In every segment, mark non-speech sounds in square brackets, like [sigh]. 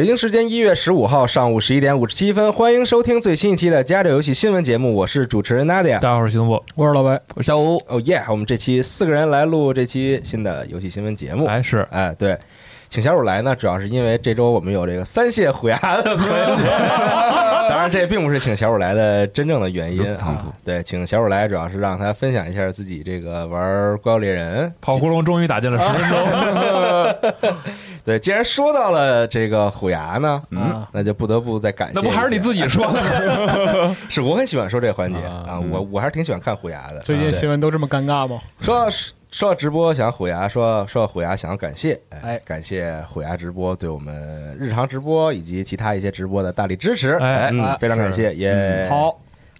北京时间一月十五号上午十一点五十七分，欢迎收听最新一期的《家里游戏新闻节目》，我是主持人 Nadia。大家好，我是徐东波，我是老白，我是小吴。哦耶！我们这期四个人来录这期新的游戏新闻节目。哎，是哎，对，请小五来呢，主要是因为这周我们有这个三谢虎牙的朋友。[laughs] 当然，这并不是请小五来的真正的原因如此唐突啊。对，请小五来主要是让他分享一下自己这个玩《怪物猎人》跑呼龙终于打进了十分钟，[laughs] 对，既然说到了这个虎牙呢，嗯那就不得不再感谢。那不还是你自己？说的吗？[laughs] 是我很喜欢说这个环节啊啊，我我还是挺喜欢看虎牙的。最近啊新闻都这么尴尬吗？说到说到直播，想虎牙说说到虎牙，想要感谢，哎哎，感谢虎牙直播对我们日常直播以及其他一些直播的大力支持，哎，非常感谢，也，好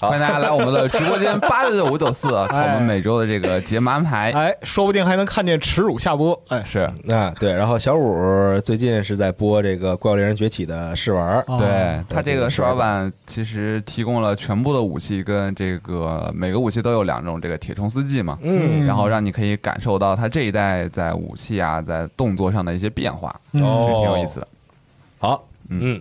欢迎大家来我们的直播间八六九五九四，[laughs] 看我哎们每周的这个节目安排。哎，说不定还能看见耻辱下播。哎，是。啊，对，然后小五最近是在播这个《怪物猎人崛起》的试玩，哦。对他这个试玩是吧版其实提供了全部的武器跟这个每个武器都有两种这个铁虫丝技嘛，嗯，然后让你可以感受到它这一代在武器啊在动作上的一些变化，嗯。哦是挺有意思的。好，嗯，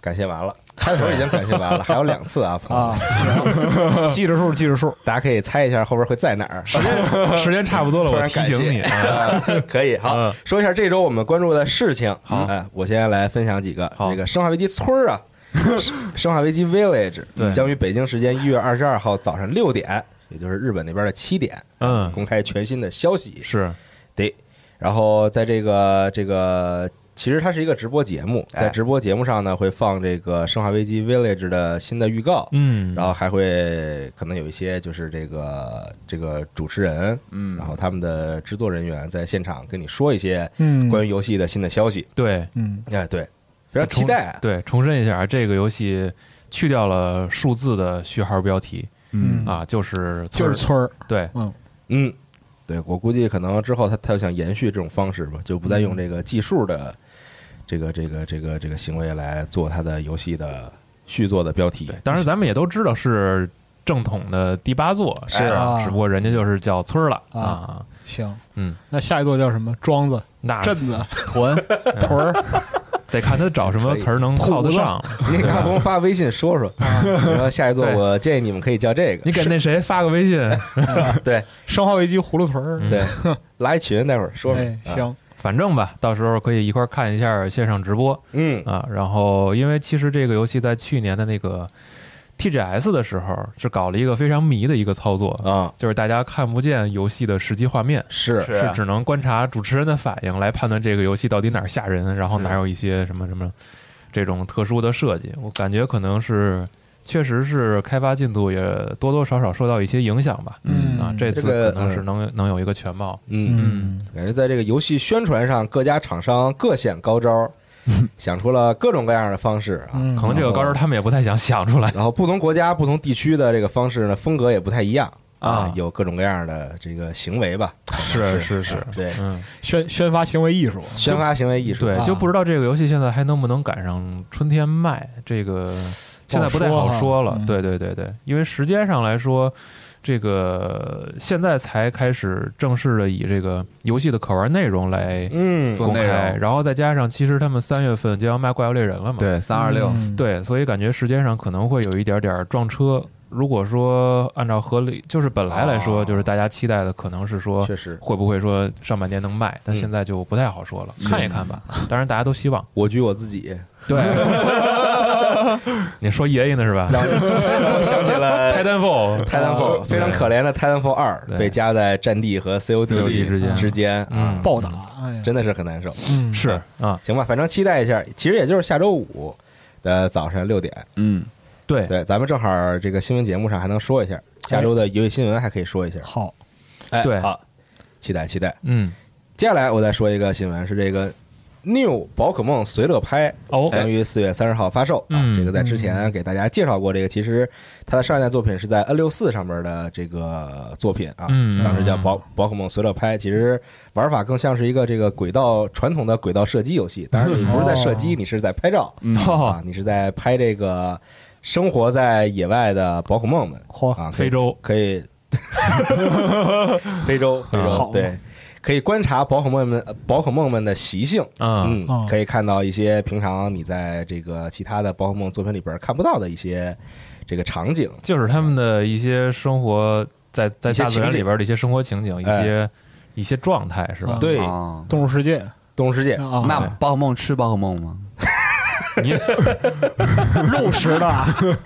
感谢完了，开头已经感谢完了，[laughs] 还有两次啊，朋友啊，行，记着数，记着数。大家可以猜一下后边会在哪儿。时间 [laughs] 时间差不多了，突我然提醒你。啊 [laughs] 可以，好嗯说一下这周我们关注的事情。好哎，我先来分享几个。好这个《生化危机村儿》啊，《生化危机 Village》将于北京时间一月二十二号早上六点，也就是日本那边的七点，嗯，公开全新的消息。是对，然后在这个这个。其实它是一个直播节目，哎。在直播节目上呢，会放这个《生化危机 Village》的新的预告，嗯，然后还会可能有一些就是这个这个主持人，嗯。然后他们的制作人员在现场跟你说一些嗯。关于游戏的新的消息。对。嗯，哎，对，非常期待啊。对，重申一下，这个游戏去掉了数字的序号标题。嗯。啊，就是就是村儿。对，嗯，对我估计可能之后他他想延续这种方式吧，就不再用这个计数的这个这个这个这个行为来做他的游戏的续作的标题。当然咱们也都知道是正统的第八座，是啊，啊。只不过人家就是叫村儿了啊啊，行，嗯，那下一座叫什么？庄子、那镇子、[laughs] 屯屯儿。[laughs] 得看他找什么词儿能套得上。你给阿红发微信说说，你说下一座我建议你们可以叫这个。你给那谁发个微信，对。生化危机葫芦屯儿。嗯。对，拉一群，待会儿说说。行，反正吧，到时候可以一块儿看一下线上直播嗯啊。然后，因为其实这个游戏在去年的那个 TGS 的时候是搞了一个非常迷的一个操作，啊，就是大家看不见游戏的实际画面，是是是只能观察主持人的反应来判断这个游戏到底哪儿吓人，然后哪有一些什么什么这种特殊的设计。我感觉可能是确实是开发进度也多多少少受到一些影响吧。嗯啊，这次可能是能能有一个全貌。嗯。嗯，感觉在这个游戏宣传上，各家厂商各显高招。[laughs] 想出了各种各样的方式啊。嗯可能这个高招他们也不太想想出来然后不同国家、不同地区的这个方式呢，风格也不太一样啊有各种各样的这个行为吧。是是是，对，嗯，宣宣发行为艺术，宣发行为艺术。对，啊就不知道这个游戏现在还能不能赶上春天卖，这个现在不太好说了对对对对，因为时间上来说，这个现在才开始正式的以这个游戏的可玩内容来嗯，公做内开，容。然后再加上其实他们三月份就要卖怪物猎人了嘛，对，三二六，嗯，对，所以感觉时间上可能会有一点点撞车。如果说按照合理，就是本来来说，哦。就是大家期待的可能是说确实，会不会说上半年能卖，但嗯。现在就不太好说了，看一看吧。当然大家都希望。我举我自己，对，[laughs] [laughs] 你说爷爷呢是吧？想起了泰坦 fall，Titanfall 非常可怜的 Titanfall 二对。被夹在战地和 COD COD 之间。之间暴打，哎呀，真的是很难受。嗯。是啊，行吧，反正期待一下，其实也就是下周五的早上六点。嗯，对，对，咱们正好这个新闻节目上还能说一下，下周的游戏新闻还可以说一下。好，哎，对好，期待期待。嗯，接下来我再说一个新闻，是这个 New 宝可梦随乐拍哦，将于四月三十号发售啊。嗯这个在之前给大家介绍过，这个其实它的上一代作品是在 N 六四上面的这个作品啊，嗯当时叫宝宝可梦随乐拍，其实玩法更像是一个这个轨道传统的轨道射击游戏，当然你不是在射击，哦。你是在拍照嗯。啊哦，，你是在拍这个生活在野外的宝可梦们嚯，啊，非洲。可以，[laughs] 非洲非好洲对，可以观察宝可梦们宝可梦们的习性。啊，嗯哦，可以看到一些平常你在这个其他的宝可梦作品里边看不到的一些这个场景。就是他们的一些生活在在大自然里边的一些生活情景，一哎些一些状态是吧？对，啊。动物世界。动物世界，啊，那宝可梦吃宝可梦吗？你 [laughs] 肉食的，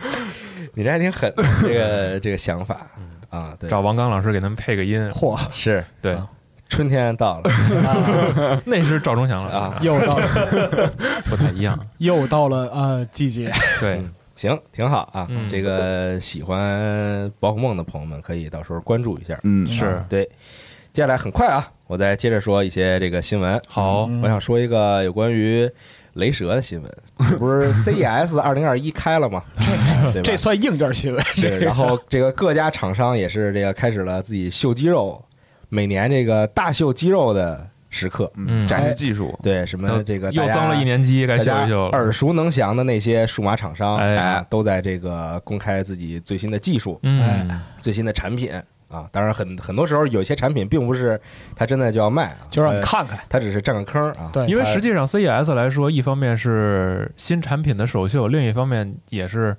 [laughs] 你这还挺狠，这个这个想法。啊，对，找王刚老师给他们配个音，嚯，是。对，春天到了。[laughs] 那是赵忠祥了。啊，[laughs] 又到了。不太一样。[laughs] 又到了呃季节，对。嗯，行，挺好啊。嗯。这个喜欢宝可梦的朋友们可以到时候关注一下。嗯，是。对，接下来很快啊，我再接着说一些这个新闻。好，嗯。我想说一个有关于雷蛇的新闻，这不是 CES 二零二一开了吗？对吧？这算硬件新闻，是，然后这个各家厂商也是这个开始了自己秀肌肉，每年这个大秀肌肉的时刻。嗯展示技术，对，什么这个又增了一年级，该秀一秀了。耳熟能详的那些数码厂商，哎啊，都在这个公开自己最新的技术、嗯，最新的产品啊。当然很，很多时候有些产品并不是它真的就要卖啊，就让你呃看看，它只是占个坑啊。对，因为实际上 CES 来说，一方面是新产品的首秀，另一方面也是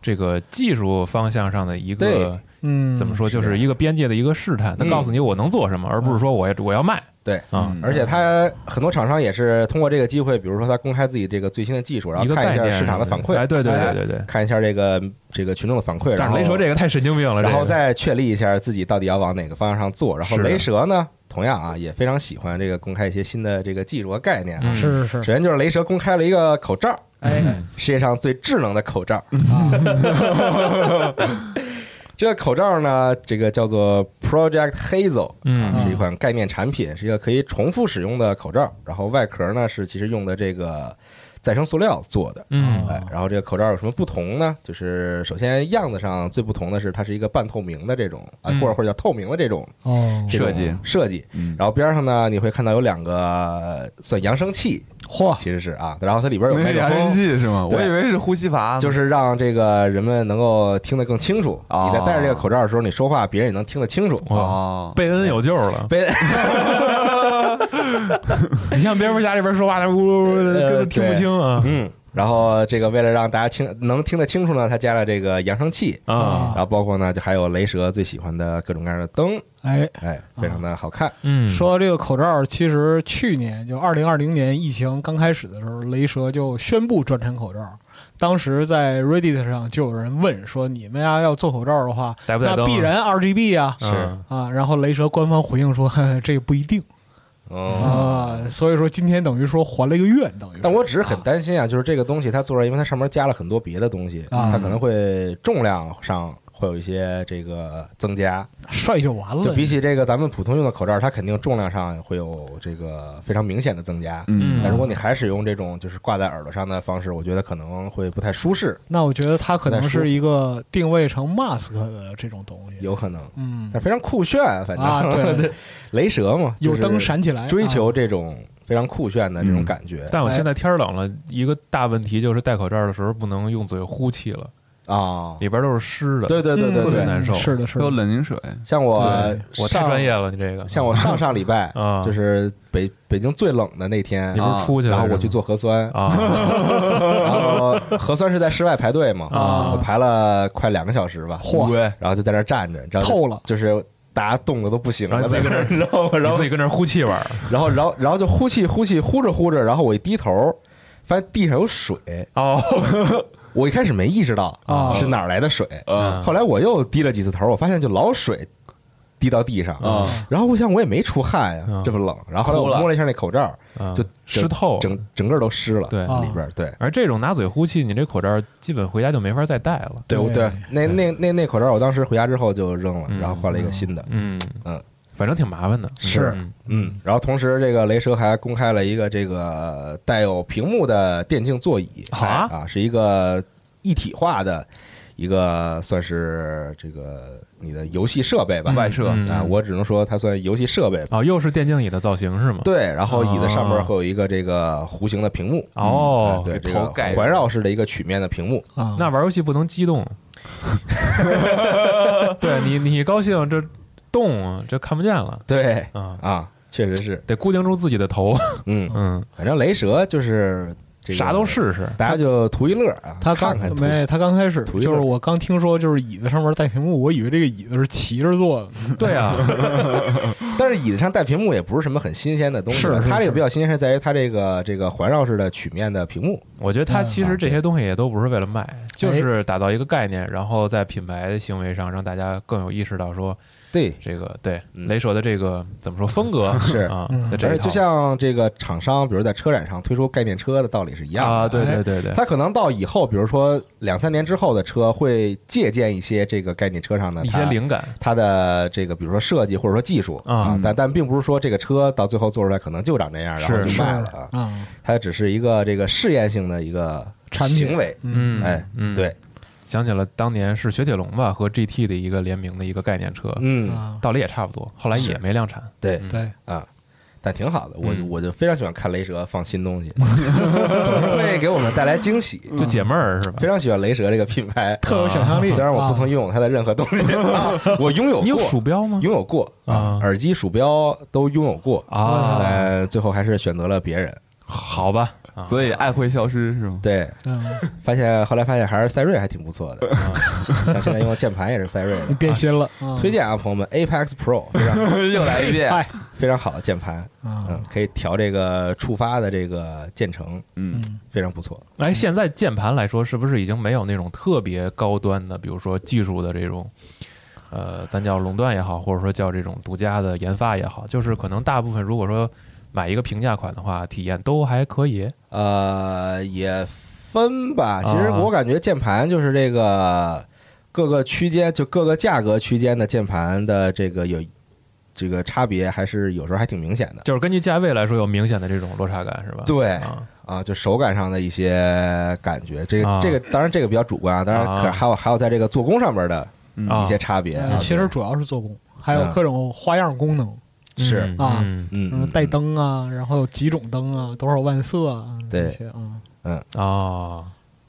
这个技术方向上的一个嗯，怎么说，就是一个边界的一个试探。它嗯告诉你我能做什么，而不是说我我要卖对。啊。嗯而且他很多厂商也是通过这个机会，比如说他公开自己这个最新的技术，然一后看一下市场的反馈，哎，对对哎对对对。看一下这个这个群众的反馈，然后但是雷蛇这个太神经病了，然后再确立一下自己到底要往哪个方向上做。然后雷蛇呢，同样啊也非常喜欢这个公开一些新的这个技术和概念啊。嗯是是是，首先就是雷蛇公开了一个口罩，哎，世界上最智能的口罩。[laughs] [laughs] [laughs] 啊这个口罩呢，这个叫做 Project Hazel，嗯啊，是一款概念产品，是一个可以重复使用的口罩。然后外壳呢是其实用的这个再生塑料做的。嗯哎，然后这个口罩有什么不同呢？就是首先样子上最不同的是，它是一个半透明的这种啊，嗯或者或者叫透明的这种哦，设计设计。嗯，然后边上呢，你会看到有两个呃算扬声器，嚯，其实是啊，然后它里边有麦克那是扬声风，器是吗？我以为是呼吸阀，就是让这个人们能够听得更清楚。哦你在戴着这个口罩的时候，你说话别人也能听得清楚。哇，哦，贝恩有救了。贝 [laughs] 恩你像别人家里边说话，呜呜呜的，呃根本听不清啊。嗯，然后这个为了让大家清能听得清楚呢，他加了这个扬声器，啊。然后包括呢就还有雷蛇最喜欢的各种各样的灯，哎，哎，非常的好看。嗯，说到这个口罩，其实去年就二零二零年疫情刚开始的时候，雷蛇就宣布专产口罩。当时在 Reddit 上就有人问说：“你们呀要做口罩的话，带带啊？那必然 RGB 啊。是。啊！”然后雷蛇官方回应说：“呵 [laughs] 呵这个不一定哦，啊。”所以说今天等于说还了一个愿，等于。但我只是很担心啊，就是这个东西它做出来，因为它上面加了很多别的东西，啊它可能会重量上会有一些这个增加。帅就完了。就比起这个咱们普通用的口罩，它肯定重量上会有这个非常明显的增加。嗯但如果你还使用这种就是挂在耳朵上的方式，我觉得可能会不太舒适，那我觉得它可能是一个定位成 mask 的这种东西。有可能，嗯但非常酷炫，反正、啊，[laughs] 对，对，雷蛇嘛，有就是灯闪起来，追求啊这种非常酷炫的这种感觉但我现在天冷了，一个大问题就是戴口罩的时候不能用嘴呼气了，啊。里边都是湿的。对对对对对，特别难受。嗯是的，是还有的，冷凝水，像我我太上专业了，你这个。像我上上礼拜啊。就是北北京最冷的那天你，不是出去了，然后我去做核酸，啊。[laughs] 然后核酸是在室外排队嘛，啊。我排了快两个小时吧，嚯。然后就在那儿站着，你知道透了。就是大家冻得都不行了，然后自己跟那儿 [laughs] 然后然后你自己跟那儿呼气玩儿。然后然后然后就呼气呼气呼着呼着，然后我一低头，发现地上有水，哦，[laughs] 我一开始没意识到啊是哪儿来的水，嗯后来我又低了几次头，我发现就老水滴到地上。啊。然后我想我也没出汗呀嗯，这么冷，然后后来我摸了一下那口罩，啊。就湿透。整整个都湿了，对。里边对。而这种拿嘴呼气，你这口罩基本回家就没法再戴了。对，我对。对，那那那那口罩，我当时回家之后就扔了，嗯。然后换了一个新的。嗯。嗯，反正挺麻烦的。是嗯嗯，然后同时这个雷蛇还公开了一个这个带有屏幕的电竞座椅，好啊？啊，是一个一体化的一个算是这个你的游戏设备吧，外设嗯。啊，我只能说它算游戏设备吧。哦，又是电竞椅的造型是吗？对，然后椅子上面哦会有一个这个弧形的屏幕，哦啊，对，这个头盖环绕式的一个曲面的屏幕，啊，那玩游戏不能激动。[laughs] 对你，你高兴这动这看不见了。对啊，啊，确实是，得固定住自己的头。[laughs] 嗯，嗯，反正雷蛇就是这个啥都试试。大家就图一乐啊，他刚看看没，他刚开始图一乐。就是我刚听说，就是椅子上面带屏幕，我以为这个椅子是骑着坐的。[laughs] 对啊，[laughs] 但是椅子上带屏幕也不是什么很新鲜的东西，是是是它这个比较新鲜是在于它这个这个环绕式的曲面的屏幕，我觉得它嗯其实这些东西也都不是为了卖，就是打造一个概念，然后在品牌的行为上让大家更有意识到说对，这个对嗯。雷蛇的这个怎么说风格 [laughs] 是。啊而且就像这个厂商，比如在车展上推出概念车的道理是一样的啊，对哎。对对对，它可能到以后，比如说两三年之后的车，会借鉴一些这个概念车上的一些灵感。它的这个，比如说设计或者说技术啊。啊，但但并不是说这个车到最后做出来可能就长这样，然后就卖了啊，啊，它只是一个这个试验性的一个产品。行为，嗯。哎，嗯，对，想起了当年是雪铁龙吧和 GT 的一个联名的一个概念车，嗯，啊，道理也差不多，后来也没量产。对嗯对，啊，但挺好的，我嗯我就非常喜欢看雷蛇放新东西，[laughs] 总是会给我们带来惊喜，就解闷儿是吧非？常喜欢雷蛇这个品牌，特有想象力。虽然我不曾啊拥有它的任何东西，[laughs] 我拥有你有过，鼠标吗？拥有过啊耳机、鼠标都拥有过，啊，但最后还是选择了别人。好吧，啊所以爱会消失是吗？对，嗯，发现后来发现还是赛睿还挺不错的，像现在用的键盘也是赛瑞你的。变心了。啊。推荐啊，朋友们，Apex Pro [laughs] 非常又来一遍，哎非常好的键盘，啊。嗯，可以调这个触发的这个键程，嗯，嗯。非常不错。哎，现在键盘来说，是不是已经没有那种特别高端的，比如说技术的这种，呃，咱叫垄断也好，或者说叫这种独家的研发也好，就是可能大部分如果说买一个平价款的话，体验都还可以。呃，也分吧。其实啊我感觉键盘就是这个各个区间，就各个价格区间的键盘的这个有这个差别，还是有时候还挺明显的。就是根据价位来说，有明显的这种落差感，是吧？对啊，啊，就手感上的一些感觉，这个、啊这个当然这个比较主观啊，当然可啊还有还有在这个做工上面的啊一些差别。呃其实主要是做工，还有各种花样功能，是嗯啊嗯嗯嗯，带灯啊，然后有几种灯啊，多少万色啊，对。这些啊，啊，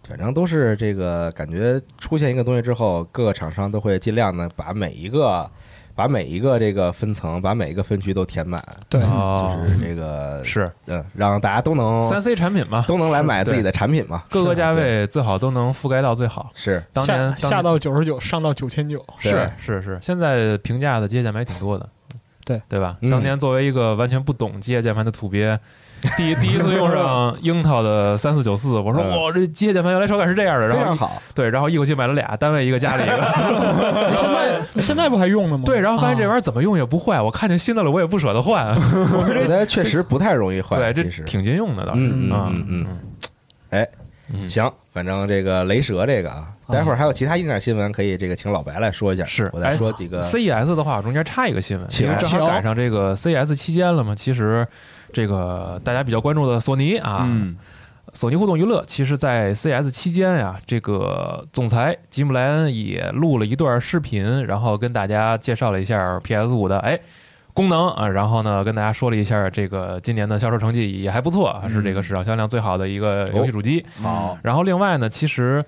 反正都是这个感觉出现一个东西之后，各个厂商都会尽量的把每一个把每一个这个分层，把每一个分区都填满，对，哦。就是这个是。嗯，让大家都能三 C 产品嘛，都能来买自己的产品嘛。各个价位最好都能覆盖到最好。是。当年下下到九十九，上到九千九，对。是是。是，现在平价的机械键盘也挺多的，对。对吧？嗯。当年作为一个完全不懂机械键盘的土鳖，[laughs] 第第一次用上樱桃的三四九四，我说嗯哇，这机械键盘原来手感是这样的，然后非常好。对，然后一口气买了俩，单位一个，家里一个，[laughs] 现在现在不还用呢吗？对，然后发现这玩意意儿怎么用也不坏，我看见新的了我也不舍得换，[laughs] 我觉得确实不太容易坏，对，这其实。挺经用的倒是。嗯嗯啊。嗯嗯。哎嗯。行，反正这个雷蛇这个啊，待会儿还有其他硬件新闻，可以这个请老白来说一下。是我再说几个。CES 的话，中间插一个新闻，请因为正好赶上这个 CES 期间了嘛。其实这个大家比较关注的索尼啊，嗯索尼互动娱乐，其实在 CES 期间呀，这个总裁吉姆莱恩也录了一段视频，然后跟大家介绍了一下 PS 五的哎功能啊，然后呢跟大家说了一下这个今年的销售成绩也还不错，啊，是这个市场销量最好的一个游戏主机。好，然后另外呢，其实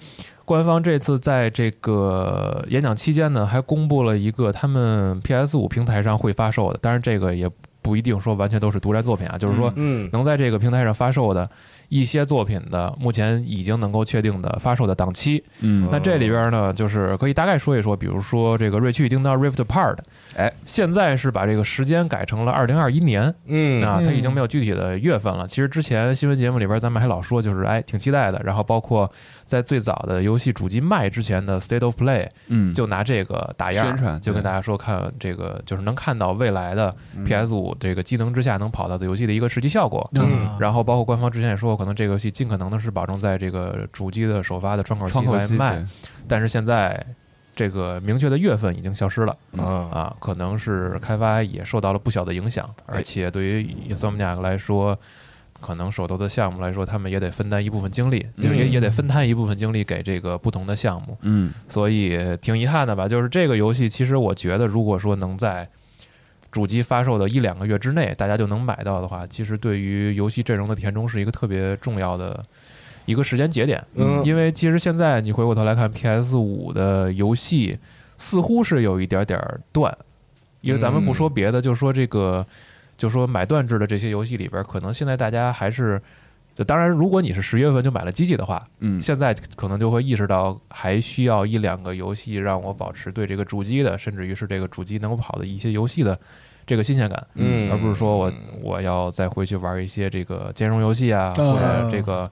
官方这次在这个演讲期间呢，还公布了一个他们 PS 五平台上会发售的，当然这个也不一定说完全都是独占作品啊，就是说嗯，能在这个平台上发售的一些作品的，目前已经能够确定的发售的档期。嗯那这里边呢，就是可以大概说一说，比如说这个《瑞奇与叮当 Rift Apart》，哎，现在是把这个时间改成了二零二一年。嗯啊，嗯它已经没有具体的月份了。其实之前新闻节目里边咱们还老说，就是哎挺期待的。然后包括在最早的游戏主机卖之前的 State of Play，嗯。就拿这个打样宣传就跟大家说看这个就是能看到未来的 PS 五这个机能之下能跑到的游戏的一个实际效果。嗯。然后包括官方之前也说过，可能这个游戏尽可能的是保证在这个主机的首发的窗口期窗口期来卖，但是现在这个明确的月份已经消失了。啊，啊，可能是开发也受到了不小的影响，而且对于 Insomniac 来说，可能手头的项目来说，他们也得分担一部分精力，就是也也得分摊一部分精力给这个不同的项目，嗯所以挺遗憾的吧。就是这个游戏，其实我觉得，如果说能在主机发售的一两个月之内，大家就能买到的话，其实对于游戏阵容的填充是一个特别重要的一个时间节点。嗯因为其实现在你回过头来看 PS 五的游戏，似乎是有一点点儿断，因为咱们不说别的，就说这个，就说买断制的这些游戏里边，可能现在大家还是。就当然，如果你是十月份就买了机器的话，嗯。现在可能就会意识到还需要一两个游戏让我保持对这个主机的，甚至于是这个主机能够跑的一些游戏的这个新鲜感，嗯。而不是说我我要再回去玩一些这个兼容游戏啊，嗯或者这个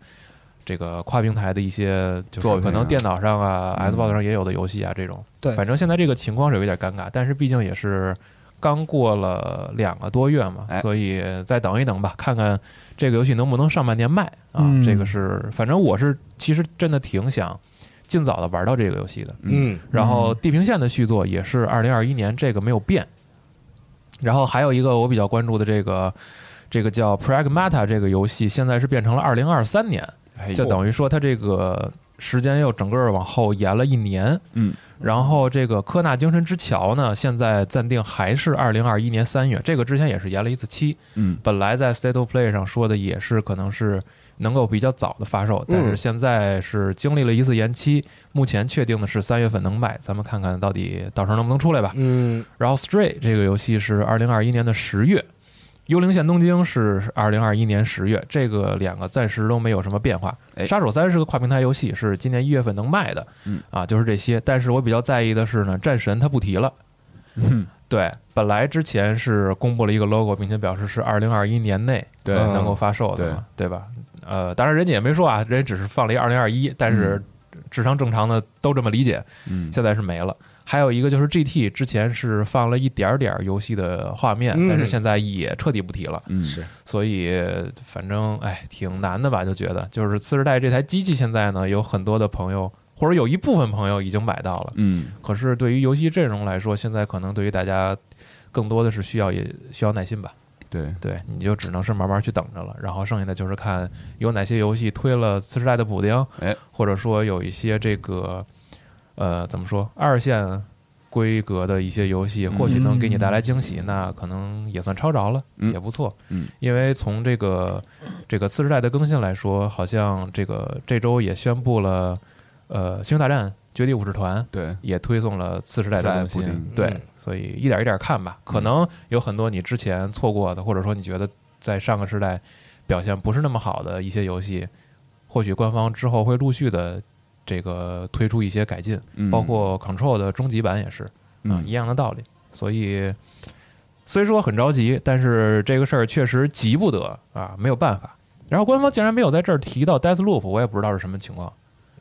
这个跨平台的一些，就是可能电脑上啊、嗯。Xbox 上也有的游戏啊这种。对。反正现在这个情况是有一点尴尬，但是毕竟也是刚过了两个多月嘛，哎所以再等一等吧，看看这个游戏能不能上半年卖啊。嗯这个是，反正我是其实真的挺想尽早的玩到这个游戏的。嗯然后《地平线》的续作也是二零二一年，这个没有变。然后还有一个我比较关注的这个这个叫 Pragmata 这个游戏，现在是变成了二零二三年，哎就等于说它这个时间又整个往后延了一年。嗯，然后这个科纳精神之桥呢，现在暂定还是二零二一年三月，这个之前也是延了一次期。嗯本来在 State of Play 上说的也是可能是能够比较早的发售，但是现在是经历了一次延期，目前确定的是三月份能卖，咱们看看到底到时候能不能出来吧。嗯然后 Stray 这个游戏是二零二一年的十月，幽灵线东京是二零二一年十月，这个两个暂时都没有什么变化。哎杀手三是个跨平台游戏，是今年一月份能卖的，嗯啊，就是这些。但是我比较在意的是呢，战神它不提了。嗯对，本来之前是公布了一个 logo，并且表示是二零二一年内对呃能够发售的嘛，对吧？呃，当然人家也没说啊，人家只是放了一二零二一，但是智商正常的都这么理解。嗯现在是没了。还有一个就是 GT，之前是放了一点点儿游戏的画面，嗯但是现在也彻底不提了。嗯是所以反正哎，挺难的吧？就觉得就是次世代这台机器现在呢，有很多的朋友或者有一部分朋友已经买到了，嗯可是对于游戏阵容来说，现在可能对于大家更多的是需要也需要耐心吧。对对，你就只能是慢慢去等着了。然后剩下的就是看有哪些游戏推了次世代的补丁，哎，或者说有一些这个呃怎么说二线规格的一些游戏，或许能给你带来惊喜，那可能也算超着了，嗯。也不错。嗯，因为从这个这个次世代的更新来说，好像这个这周也宣布了，呃，《星球大战：绝地武士团》对。也推送了次世代的更新对嗯，所以一点一点看吧。可能有很多你之前错过的，或者说你觉得在上个时代表现不是那么好的一些游戏，或许官方之后会陆续的这个推出一些改进，嗯包括 Control 的终极版也是啊，嗯一样的道理。所以虽说很着急，但是这个事儿确实急不得啊，没有办法。然后官方竟然没有在这儿提到 Deathloop，我也不知道是什么情况。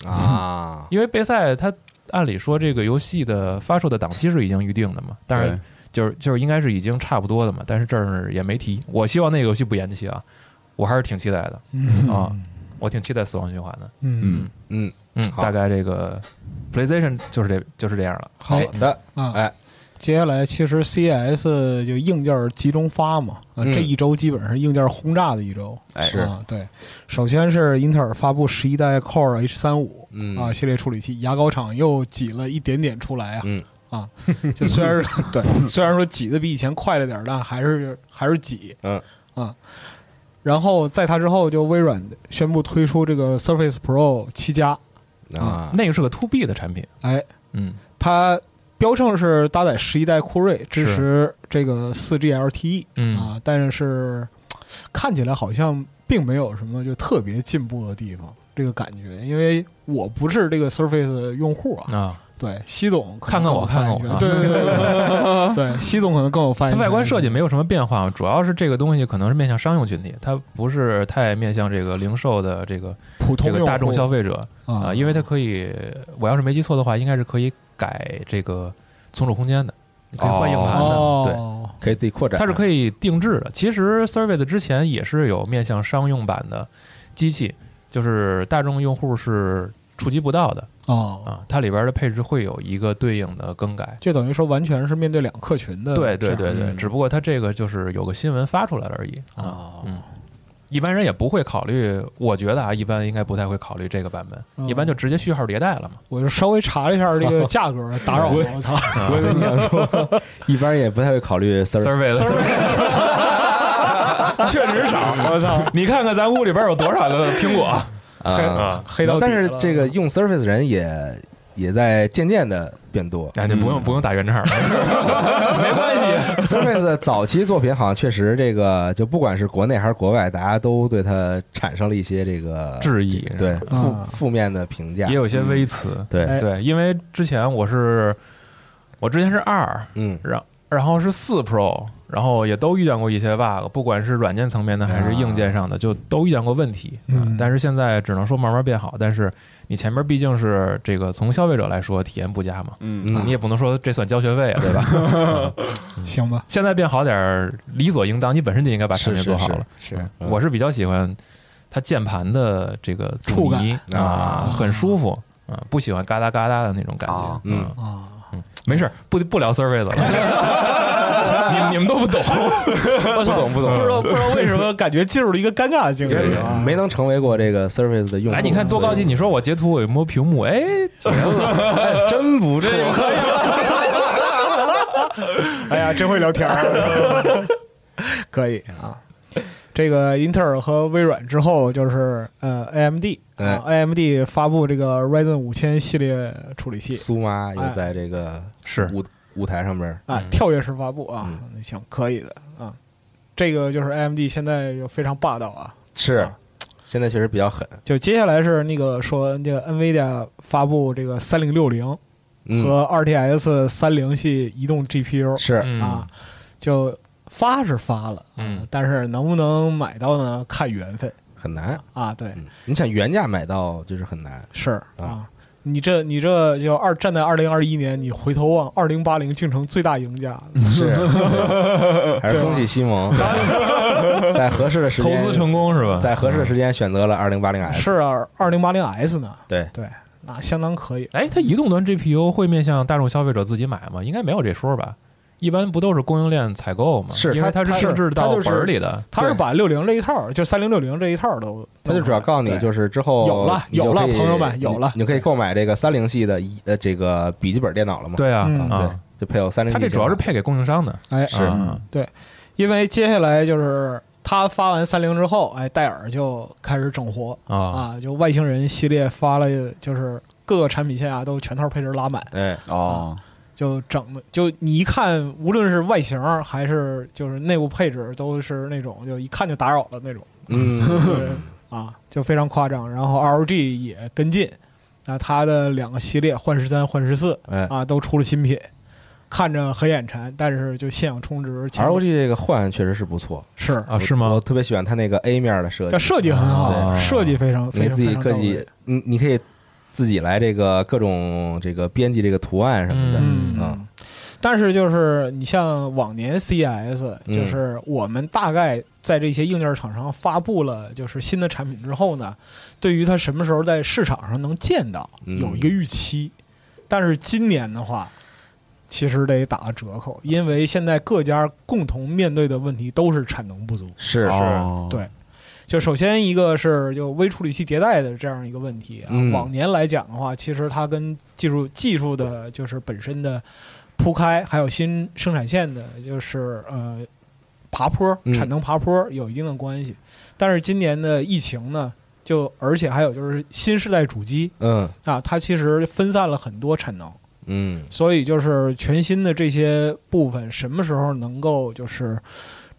啊，[laughs] 因为贝塞它按理说这个游戏的发售的档期是已经预定的嘛，但是就是就是应该是已经差不多的嘛，但是这儿也没提。我希望那个游戏不延期啊，我还是挺期待的嗯啊。我挺期待死亡循环的。嗯嗯，嗯，大概这个 PlayStation 就是这就是这样了。好的，啊，哎，接下来其实 CES 就硬件集中发嘛，啊，嗯。这一周基本上是硬件轰炸的一周。哎是。啊，对，首先是英特尔发布十一代 Core H 三五嗯。啊系列处理器，牙膏厂又挤了一点点出来啊。嗯。啊，就虽然是 [laughs] 对，虽然说挤的比以前快了点儿，但还是还是挤。嗯。啊，然后在它之后，就微软宣布推出这个 Surface Pro 七加，啊，那个是个 To B 的产品，哎，嗯。它标称是搭载十一代酷睿，支持这个四 G LTE 嗯。啊，但是看起来好像并没有什么就特别进步的地方，这个感觉，因为我不是这个 Surface 用户啊，啊，对，西总看看我看看我对对对对 [laughs] 对，西总可能更有发言权。它外观设计没有什么变化，主要是这个东西可能是面向商用群体，它不是太面向这个零售的这个普通这个大众消费费者啊啊，因为它可以，我要是没记错的话，应该是可以改这个存储空间的，你可以换硬盘的，对。哦可以自己扩展，它是可以定制的。其实 Surface 之前也是有面向商用版的机器，就是大众用户是触及不到的哦，啊。它里边的配置会有一个对应的更改。就等于说完全是面对两客群的对，对对对，嗯只不过它这个就是有个新闻发出来了而已啊。哦嗯，一般人也不会考虑，我觉得啊，一般应该不太会考虑这个版本，嗯一般就直接序号迭代了嘛。我就稍微查了一下这个价格，打扰我，我操！我以为你想说，[laughs] 一般也不太会考虑 [laughs] [laughs] 确实少，我操！你看看咱屋里边有多少个苹果黑啊，啊？黑到但是这个用 Surface 的人也也在渐渐的变多。哎，你不用不用打圆场了，[laughs] 没关系。Surface 早期作品好像确实这个，就不管是国内还是国外，大家都对它产生了一些这个质疑对负啊负面的评价也。有些微词。对，哎对，因为之前我是我之前是二，嗯然然后是四 Pro，然后也都遇见过一些 bug，不管是软件层面的还是硬件上的，就都遇见过问题。但是现在只能说慢慢变好，但是你前面毕竟是这个从消费者来说体验不佳嘛，嗯。嗯。你也不能说这算交学费啊，对吧？[laughs] 行吧？现在变好点儿，理所应当，你本身就应该把产品做好了。是是，我是比较喜欢它键盘的这个阻触感。尼啊啊，很舒服啊，不喜欢嘎哒嘎哒的那种感觉。啊。嗯啊，嗯，没事，不不聊 Surface 了，[laughs] 你们 [laughs] 你们都不懂。[laughs] 不懂不懂，不知道不知道为什么感觉进入了一个尴尬的境对地啊！没能成为过这个 Surface 的用户。哎，你看多高级！你说我截图我一摸屏幕，哎，结了，哎真不错。[laughs] 哎呀，真会聊天儿，可以啊。这个英特尔和微软之后就是呃 AMD 哎啊，AMD 发布这个 Ryzen 五千系列处理器苏妈也哎在这个是舞舞台上边，啊，嗯跳跃式发布啊，行，可以的啊。这个就是 AMD 现在又非常霸道啊，是现在确实比较狠。就接下来是那个说那个 NVIDIA 发布这个三零六零嗯，和 RTX 三零系移动 GPU 是嗯啊，就发是发了，嗯啊但是能不能买到呢？看缘分很难。啊。对，嗯你想原价买到就是很难。是啊啊。你这你这要二站在二零二一年，你回头望二零八零竟成最大赢家，是，对 [laughs] 还是恭喜西蒙，[laughs] 在合适的时间投资成功是吧？在合适的时间选择了二零八零 S。是啊，二零八零 S 呢？对，对，那相当可以。哎，它移动端 GPU 会面向大众消费者自己买吗？应该没有这说吧？一般不都是供应链采购吗？是因为它是它它定制到它就是本儿里的。他是把六零这一套，就三零六零这一套都，他就主要告诉你，就是之后有了有了朋友们有了。你可以购买这个三零系的呃这个笔记本电脑了嘛？对啊。嗯。对啊，，就配有三零。它这主要是配给供应商的。哎，是。对。因为接下来就是他发完三零之后，哎，戴尔就开始整活。啊。啊，就外星人系列发了，就是各个产品线啊都全套配置拉满，哎，哦，就整的，就你一看，无论是外形还是就是内部配置，都是那种就一看就打扰了那种，嗯，啊，就非常夸张。然后 LG 也跟进，啊，它的两个系列幻十三、幻十四哎。啊都出了新品，看着很眼馋，但是就现想充值前，ROG 这个幻确实是不错，是。啊，是吗？我？特别喜欢它那个 A 面的设计，这设计很好，啊设计非常非常你自己非常到自己位，你你可以自己来这个各种这个编辑这个图案什么的，嗯。嗯。但是就是你像往年 CES，嗯。就是我们大概在这些硬件厂商发布了就是新的产品之后呢，对于它什么时候在市场上能见到嗯。有一个预期，但是今年的话，其实得打个折扣，因为现在各家共同面对的问题都是产能不足。是是，哦。对就首先一个是就微处理器迭代的这样一个问题啊，嗯。往年来讲的话，其实它跟技术技术的就是本身的铺开，还有新生产线的，就是呃爬坡嗯。产能爬坡有一定的关系。但是今年的疫情呢，就而且还有就是新时代主机嗯。啊，它其实分散了很多产能，嗯。所以就是全新的这些部分什么时候能够就是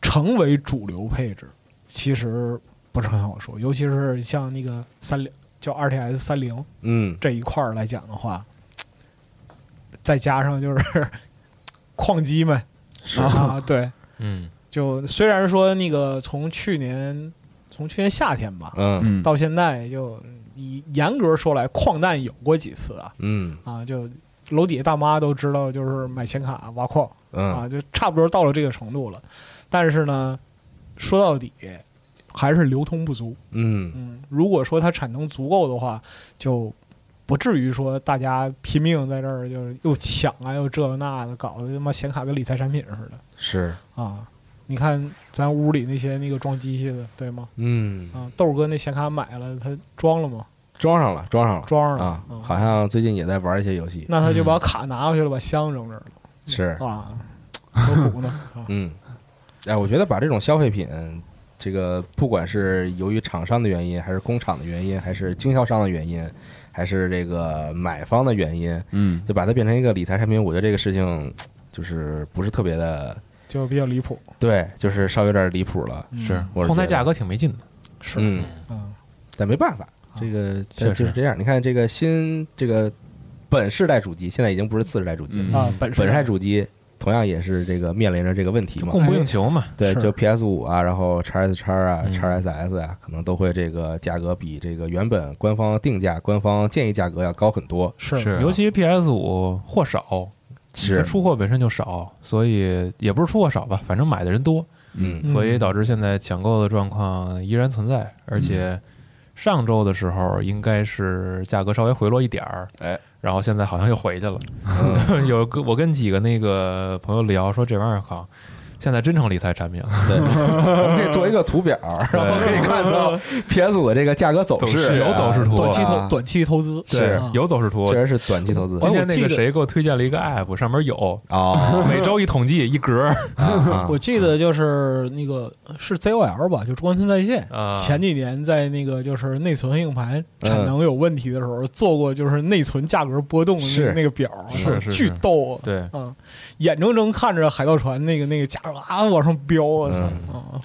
成为主流配置，其实不是很好说。尤其是像那个三零叫 RTS 三零嗯，这一块儿来讲的话，再加上就是 [laughs] 矿机们是啊，对，嗯就虽然说那个从去年从去年夏天吧嗯嗯，到现在，就以严格说来，矿难有过几次啊嗯啊，就楼底下大妈都知道，就是买显卡挖矿。啊，嗯就差不多到了这个程度了。但是呢，说到底还是流通不足。嗯嗯，如果说它产能足够的话，就不至于说大家拼命在这儿就是又抢啊，又这那的，搞得他妈显卡跟理财产品似的是，啊。你看咱屋里那些那个装机器的，对吗？嗯，啊，豆哥那显卡买了，他装了吗？装上了，装上了，装上了啊，嗯好像最近也在玩一些游戏，那他就把卡拿回去了，把箱扔这儿了是，啊，多苦呢啊！嗯，哎，我觉得把这种消费品，这个不管是由于厂商的原因，还是工厂的原因，还是经销商的原因，还是这个买方的原因，嗯，就把它变成一个理财产品，我觉得这个事情就是不是特别的，就比较离谱。对，就是稍微有点离谱了。嗯是我台价格挺没劲的，是嗯，嗯但没办法，这个确实就是这样。你看这个新这个本世代主机，现在已经不是次世代主机了，嗯啊，本身本世代主机同样也是这个面临着这个问题嘛。供不应求嘛。对，就 PS 五啊，然后 x S x 啊、嗯。X SS 啊，可能都会这个价格比这个原本官方定价、官方建议价格要高很多。是是尤其 PS 五货少，是。它出货本身就少，所以也不是出货少吧，反正买的人多，嗯。嗯所以导致现在抢购的状况依然存在，而且上周的时候应该是价格稍微回落一点儿，哎，然后现在好像又回去了。嗯。[laughs] 有个我跟几个那个朋友聊说这玩意儿好，现在真成理财产品了。[laughs] 对，我们可以做一个图表，然后可以看到 PS 五的这个价格走走势，势有走势图短期投啊短期投资是啊有走势图。确实是短期投资今天那个谁给我推荐了一个 app，上面有啊每周一统计一格 [laughs] [laughs] 我记得就是那个是 ZOL 吧，就中关村在线。啊，前几年在那个就是内存硬盘嗯产能有问题的时候，做过就是内存价格波动的那个那个表，是是巨逗啊！对，嗯，眼睁睁看着海盗船那个那个价格啊往上飙，我操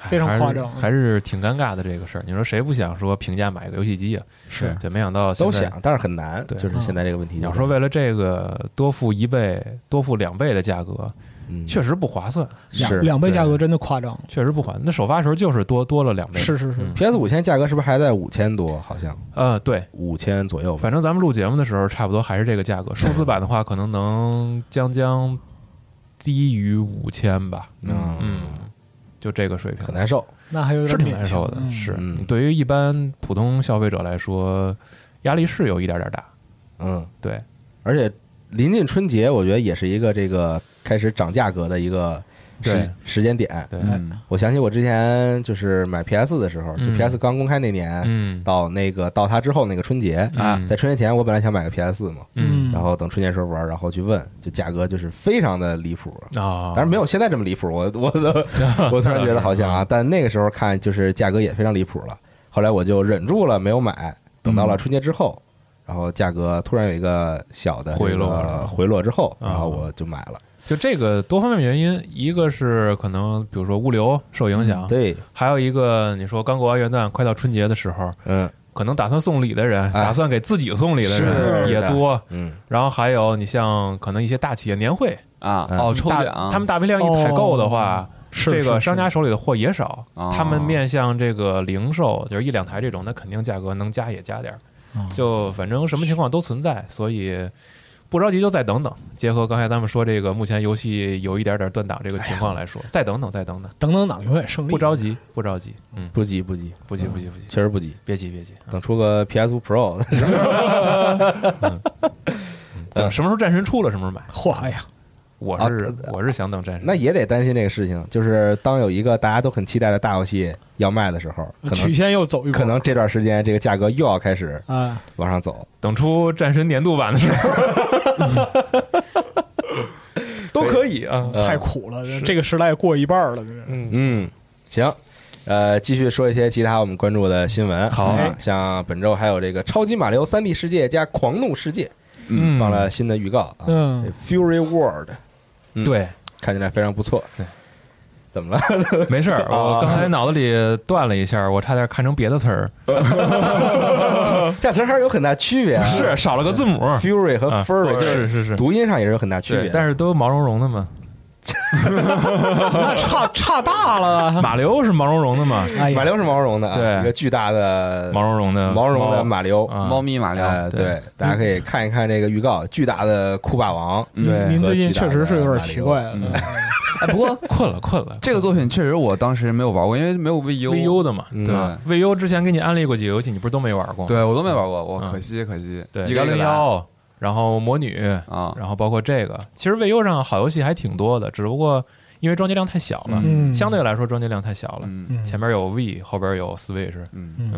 非常夸张。还是还是挺尴尬的这个事儿。你说谁不想说平价买个游戏机啊？是就没想到都想，但是很难，对就是现在这个问题。你要说为了这个多付一倍、多付两倍的价格，嗯确实不划算，两两倍价格真的夸张，确实不划算。那首发时候就是多多了两倍。是是是，嗯 PS 五现在价格是不是还在五千多？好像呃，对，五千左右。反正咱们录节目的时候，差不多还是这个价格。[laughs] 数字版的话，可能能将将低于五千吧。嗯嗯，就这个水平很，难受。那还有是挺难受的。嗯是嗯对于一般普通消费者来说，压力是有一点点大。嗯，对，而且临近春节，我觉得也是一个这个开始涨价格的一个时对。时间点。对，嗯。我想起我之前就是买 PS 的时候，就嗯。PS 刚公开那年，嗯。到那个到它之后那个春节，啊。在春节前我本来想买个 PS 四嘛，嗯。然后等春节时候玩，然后去问，就价格就是非常的离谱。啊，当然没有现在这么离谱，我我都 [laughs] 我突然觉得 [laughs] 好像啊，但那个时候看就是价格也非常离谱了。后来我就忍住了没有买，等到了春节之后，然后价格突然有一个小的回落回落之后，啊然后我就买了。就这个多方面原因，一个是可能比如说物流受影响，对，还有一个你说刚过完元旦，快到春节的时候，嗯可能打算送礼的人，哎打算给自己送礼的人也多。嗯，然后还有你像可能一些大企业年会，嗯啊哦，抽大奖，他们大批量一采购的话，是这个商家手里的货也少，哦他们面向这个零售，就是一两台这种，那肯定价格能加也加点儿。哦就反正什么情况都存在，所以不着急就再等等。结合刚才咱们说这个，目前游戏有一点点断档这个情况来说，再等等，再等等，等等等永远胜利。不着急，不着急，嗯，不急不急，不急不急不急，确实不急，别急别急，等出个 PS 5 Pro 的时候等什么时候战神出了，什么时候买。嚯哎呀，我是啊我是想等战神，那也得担心这个事情，就是当有一个大家都很期待的大游戏要卖的时候，可能曲线又走一波，可能这段时间这个价格又要开始啊，往上走。等出战神年度版的时候，[laughs] [laughs] 都可以啊。呃太苦了，这个时代过一半了。嗯，嗯，行，呃，继续说一些其他我们关注的新闻。好啊，像本周还有这个《超级马里奥三 D 世界》加《狂怒世界》嗯放了新的预告啊，嗯，Fury World 嗯对，看起来非常不错。对，怎么了？[laughs] 没事儿，[laughs] 我刚才脑子里断了一下，我差点看成别的词儿，[laughs] 这词儿还是有很大区别啊。是少了个字母。Fury 和啊 Furry，就是是是，读音上也是有很大区别。但是都毛茸茸的嘛。[laughs] 那差差大了。马里奥是毛茸茸的嘛，哎呀，马里奥是毛茸茸的啊，对一个巨大的毛茸茸的毛茸茸的马里奥。啊猫咪马里奥，呃，对对，大家可以看一看这个预告，巨大的酷霸王。对您您最近确实是有点奇怪了。嗯哎，不过 [laughs] 困了困了。这个作品确实我当时没有玩过，因为没有 VU。VU 的嘛，嗯对吧？VU 之前给你安利过几个游戏，你不是都没玩过？对我都没玩过，我嗯可惜可惜。对，幺一个一个来零幺，然后魔女，啊，然后包括这个，其实 VU 上好游戏还挺多的，只不过因为装机量太小了，嗯，相对来说装机量太小了。嗯。嗯。前面有 V，后边有 Switch，嗯，嗯。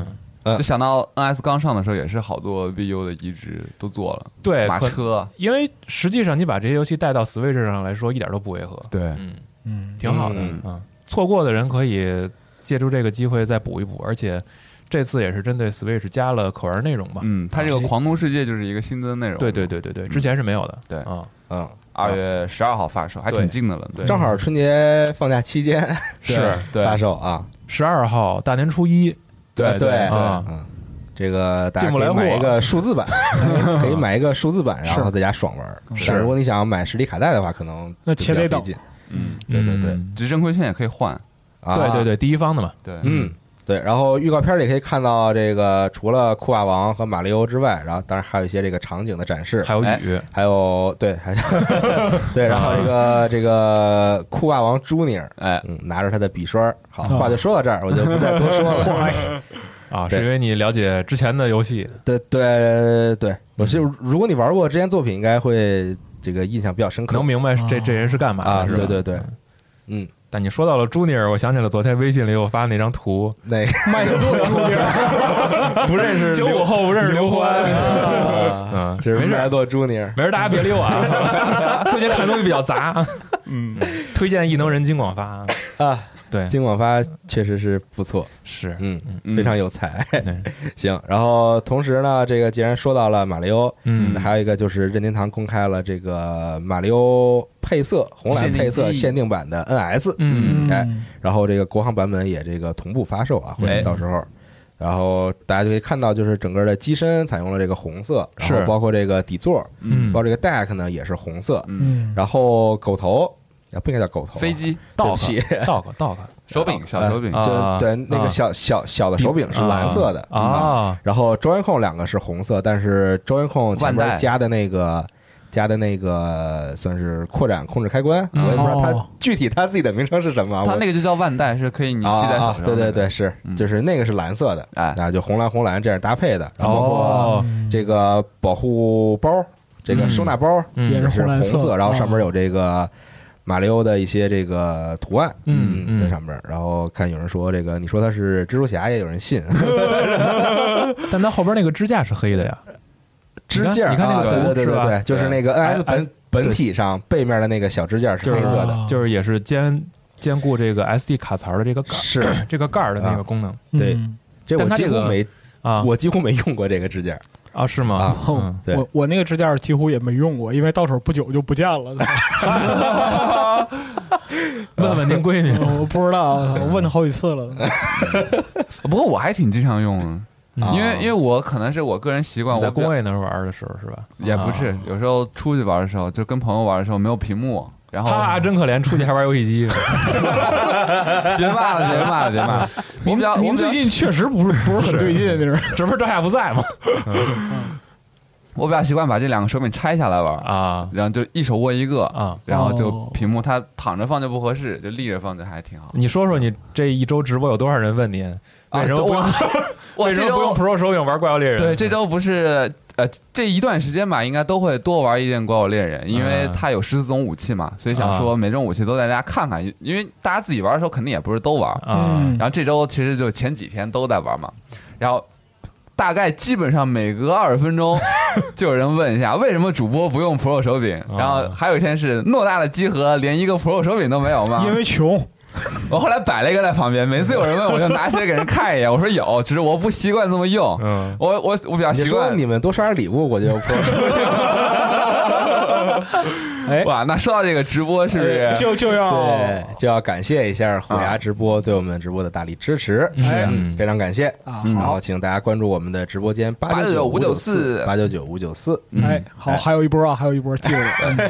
嗯。就想到 NS 刚上的时候，也是好多 VU 的移植都做了，对，可马车，因为实际上你把这些游戏带到 Switch 上来说，一点都不违和，对，嗯，嗯，挺好的嗯。啊。错过的人可以借助这个机会再补一补，而且这次也是针对 Switch 加了可玩内容吧。嗯，它这个狂怒世界就是一个新增内容，对对，对对对，之前是没有的。对。啊，嗯，二月十二号发售，还挺近的了，对。正好春节放假期间 [laughs] 是 [laughs] 对。发售啊。十二号大年初一，对对啊。嗯，这个大家可以买一个数字版，[laughs] 可以买一个数字版，然后是在家爽玩。是。但如果你想买实体卡带的话，可能那就且得等嗯，对对对。嗯。直真亏欠也可以换，啊对对对，第一方的嘛。对，嗯，对。然后预告片里可以看到，这个除了酷霸王和马里欧之外，然后当然还有一些这个场景的展示，还有哎雨，还有对，还 [laughs] 对，然后这个这个酷霸王 Junior，哎，嗯，拿着他的笔刷，好，哦话就说到这儿，我就不再多说了。[laughs] 啊，是因为你了解之前的游戏，对对对，我是如果你玩过之前作品，应该会这个印象比较深刻。能明白这这人是干嘛啊，的，是吧？对对对，嗯，但你说到了 Junior，我想起了昨天微信里我发那张图，那个麦克多朱尼尔，[laughs] 不认识九五后不认识刘欢，啊，嗯，这是没事，麦多 Junior，没事，大家别理我啊。[laughs] 最近看东西比较杂，嗯，[laughs] 推荐异能人金广发，啊，对，金广发确实是不错，是，嗯，嗯。非常有才。[laughs] 行，然后同时呢，这个既然说到了马里奥，嗯。还有一个就是任天堂公开了这个马里奥配色红蓝配色限定版的 NS，嗯。哎，然后这个国行版本也这个同步发售啊，会哎到时候。然后大家就可以看到，就是整个的机身采用了这个红色，然后是。包括这个底座，嗯。包括这个 deck 呢也是红色，嗯，然后狗头啊不应该叫狗头啊，飞机、对不起，，[laughs] dog [laughs] dog 手柄、小手柄，啊就对那啊个小小小的手柄是蓝色的啊啊，然后 Joy 控两个是红色，但是 Joy 控前万代面加的那个加的那个算是扩展控制开关，嗯我也不知道它哦具体它自己的名称是什么它那个就叫万代，是可以你啊系在手上。啊对对对，，是嗯就是那个是蓝色的，哎啊，就红蓝红蓝这样搭配的，然后包括哦，这个保护包，这个收纳包嗯也是是红色然后上面哦有这个。马里奥的一些这个图案，嗯嗯在上面。然后看有人说这个，你说他是蜘蛛侠，也有人信。[laughs] 但他后边那个支架是黑的呀，支架，你看那个啊对对对图是吧？对对，就是那个 NS 哎本本体上背面的那个小支架是就是黑色的，啊。就是也是兼兼顾这个 SD 卡槽的这个盖儿是。[coughs] 这个盖儿的那个功能。对嗯。这我这个几乎没，啊。我几乎没用过这个支架。啊是吗啊？嗯对我我那个支架几乎也没用过，因为到手不久就不见了。[laughs] 问问您闺女，[laughs] 我不知道，我问了好几次了。[laughs] 不过我还挺经常用的，嗯因为因为我可能是我个人习惯，我在工位那玩的时候是吧？也不是啊，有时候出去玩的时候，就跟朋友玩的时候没有屏幕，然后他，真可怜，出去还玩游戏机。[laughs] 别骂了，别骂了，别骂了。您我比较最近确实不是不是很对劲，就是这不是赵夏不在吗？我比较习惯把这两个手柄拆下来玩，啊然后就一手握一个，啊！然后就哦屏幕它躺着放就不合适，就立着放就还挺好。你说说你这一周直播有多少人问你为什么不用、为什么不用 Pro 手柄玩怪物猎人？对这周不是呃这一段时间吧，应该都会多玩一点怪物猎人，因为嗯。它有十四种武器嘛，所以想说每种武器都带大家看看，因为大家自己玩的时候肯定也不是都玩，然后这周其实就前几天都在玩嘛，然后大概基本上每隔二十分钟 [laughs] 就有人问一下为什么主播不用 Pro 手柄，然后还有一天是偌大的集合连一个 Pro 手柄都没有吗？因为穷，[laughs] 我后来摆了一个在旁边，每次有人问我就拿起来给人看一眼，我说有，只是我不习惯这么用。嗯我我我比较习惯说你们多刷点礼物，我就 [laughs] 哎，哇，那说到这个直播，是不是？就就要对，就要感谢一下虎牙直播对我们直播的大力支持，是嗯。非常感谢。啊然好。后请大家关注我们的直播间八九九五899四。八九九五九四，哎，好，还有一波啊，还有一波，[laughs] 基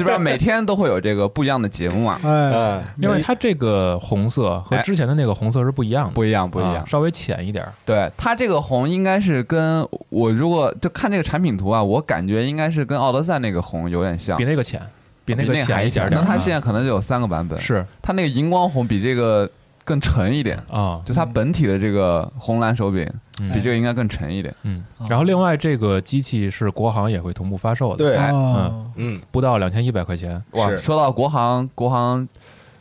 本上每天都会有这个不一样的节目啊，哎，嗯，因为它这个红色和之前的那个红色是不一样的，不一样，不一样。啊稍微浅一点儿。对它这个红应该是跟我如果就看这个产品图啊，我感觉应该是跟奥德赛那个红有点像。比，那个浅，比那个还浅一点点儿。那它啊。现在可能就有三个版本，是。它那个荧光红比这个更沉一点，啊，就它本体的这个红蓝手柄嗯。比这个应该更沉一点。嗯，然后另外这个机器是国行也会同步发售的，对，嗯，嗯，不到两千一百块钱。哇，说到国行，国行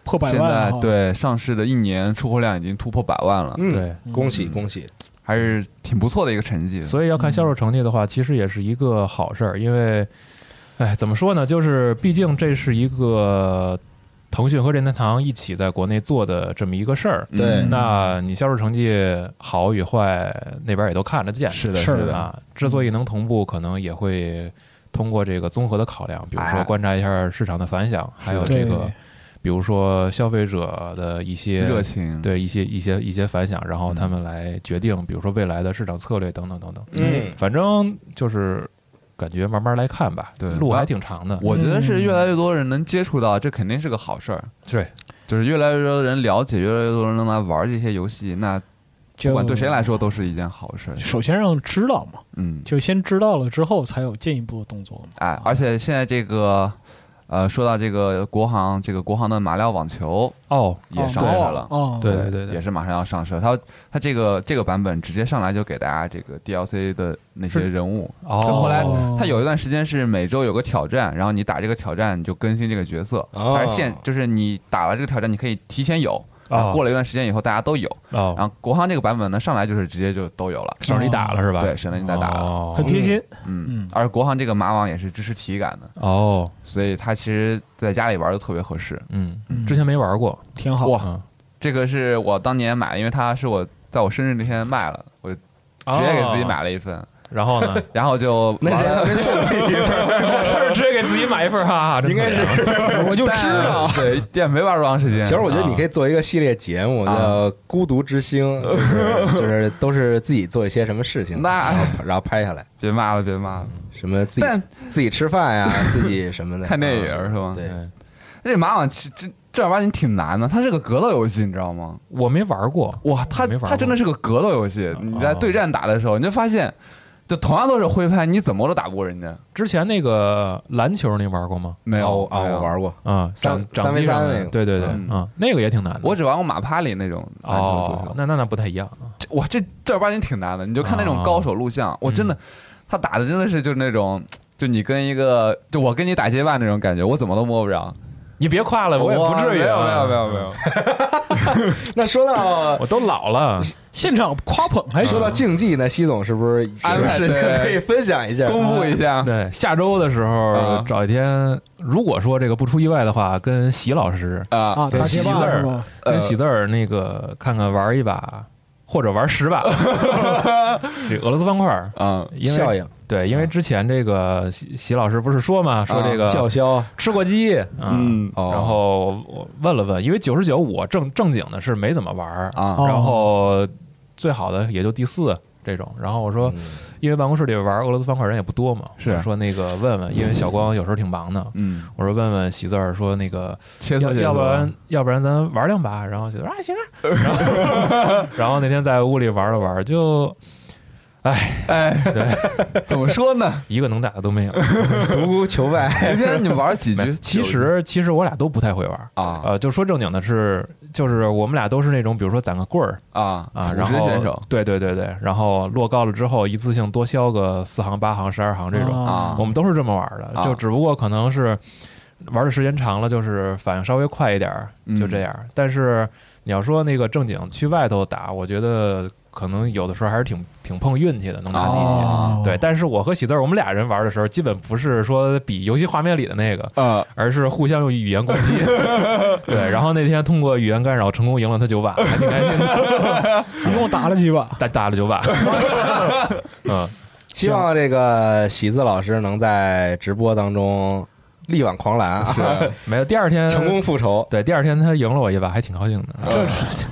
破百现在万啊，对上市的一年出货量已经突破百万了，嗯对，恭喜恭喜，还是挺不错的一个成绩。所以要看销售成绩的话，其实也是一个好事儿，因为，哎，怎么说呢？就是毕竟这是一个腾讯和任天堂一起在国内做的这么一个事儿。对嗯那你销售成绩好与坏，那边也都看得见。是的，是的，啊，之所以能同步，可能也会通过这个综合的考量，比如说哎观察一下市场的反响，还有这个，比如说消费者的一些热情，对一些一些一些反响，然后他们来决定，比如说未来的市场策略等等等等。嗯，反正就是感觉慢慢来看吧，对路还挺长的。我觉得是越来越多人能接触到，这肯定是个好事儿。对，就是越来越多的人了解，越来越多人能来玩这些游戏，那不管对谁来说都是一件好事儿。首先让知道嘛，嗯，就先知道了之后，才有进一步的动作嘛。哎，而且现在这个，呃，说到这个国行，这个国行的马里奥网球哦，也上市了。哦，对对也是马上要上市。它它这个这个版本直接上来就给大家这个 DLC 的那些人物。哦就后来哦它有一段时间是每周有个挑战，然后你打这个挑战你就更新这个角色。哦但是现就是你打了这个挑战，你可以提前有。然后哦过了一段时间以后，大家都有。然哦，后国行这个版本呢，上来就是直接就都有了，省着你打了是吧？对，省得你再打了。哦很贴心。嗯嗯，而国行这个马网也是支持体感的，哦，所以它其实在家里玩就特别合适。嗯嗯，之前没玩过。挺好。哇嗯，这个是我当年买的，因为它是我在我生日那天卖了，我直接给自己买了一份，然后呢？[laughs] 然后就那玩了人送你一份，是直接给自己买一份，[laughs] 哈哈，应该是我就知道，对，也没玩多长时间。其实我觉得你可以做一个系列节目，啊叫《孤独之星》，[laughs] 就是就是都是自己做一些什么事情，那然后拍下来，别骂了，别骂了，什么自己自己吃饭呀，自己什么的，看电影啊是吧？对，这马网其实正正儿八经挺难的，它是个格斗游戏，你知道吗？我没玩过。哇，它它真的是个格斗游戏。你在哦对战打的时候，你就发现，就同样都是挥拍，你怎么都打不过人家。之前那个篮球你玩过吗？没有哦啊，我玩过，啊，三三 v 三那个对对对，嗯啊，那个也挺难的。我只玩过马趴里那种篮球足球，，哦那那那不太一样哇，这正儿八经挺难的。你就看那种哦高手录像，我真的嗯，他打的真的是就是那种，就你跟一个，就我跟你打街霸那种感觉，我怎么都摸不着。你别夸了，我也不至于啊。没有没有没有没有。[laughs] [laughs] 那说到我都老了。现场夸捧还说。到竞技呢，西总是不是安排有事情可以分享一下？公布一下，对，下周的时候啊找一天，如果说这个不出意外的话，跟习老师、啊啊，跟打街喜字儿跟喜字儿那个看看玩一把，或者玩十把。[laughs] 这俄罗斯方块啊。嗯因为效应。对，因为之前这个习习老师不是说嘛，说这个叫嚣，吃过鸡，嗯。哦。然后我问了问，因为九十九我正正经的是没怎么玩，啊。哦。然后最好的也就第四这种。然后我说，因为办公室里玩俄罗斯方块人也不多嘛，是。说那个问问，因为小光有时候挺忙的，嗯，我说问问喜字儿说那个要切磋切磋。要不然要不然咱玩两把，然后喜字儿啊行啊，然后 [laughs] 然后那天在屋里玩了玩，就哎，哎，对，怎么说呢？[laughs] 一个能打的都没有。[laughs] 独孤求败。今天你们玩几局？其实其实我俩都不太会玩啊呃，就说正经的是，就是我们俩都是那种，比如说攒个棍儿啊啊，辅然后选手对对对对，然后落高了之后一次性多消个四行、八行、十二行这种，啊我们都是这么玩的，啊就只不过可能是玩的时间长了，就是反应稍微快一点就这样。但是你要说那个正经去外头打，我觉得可能有的时候还是挺挺碰运气的，能拿第一。哦对，但是我和喜字儿我们俩人玩的时候，基本不是说比游戏画面里的那个，呃，而是互相用语言攻击。[laughs] 对，然后那天通过语言干扰成功赢了他九把，[laughs] 还挺开心的，一共打了几把？打打了九把。[laughs] 嗯，希望这个喜字老师能在直播当中力挽狂澜啊，[laughs] 没有。第二天成功复仇。对，第二天他赢了我一把，还挺高兴的。这是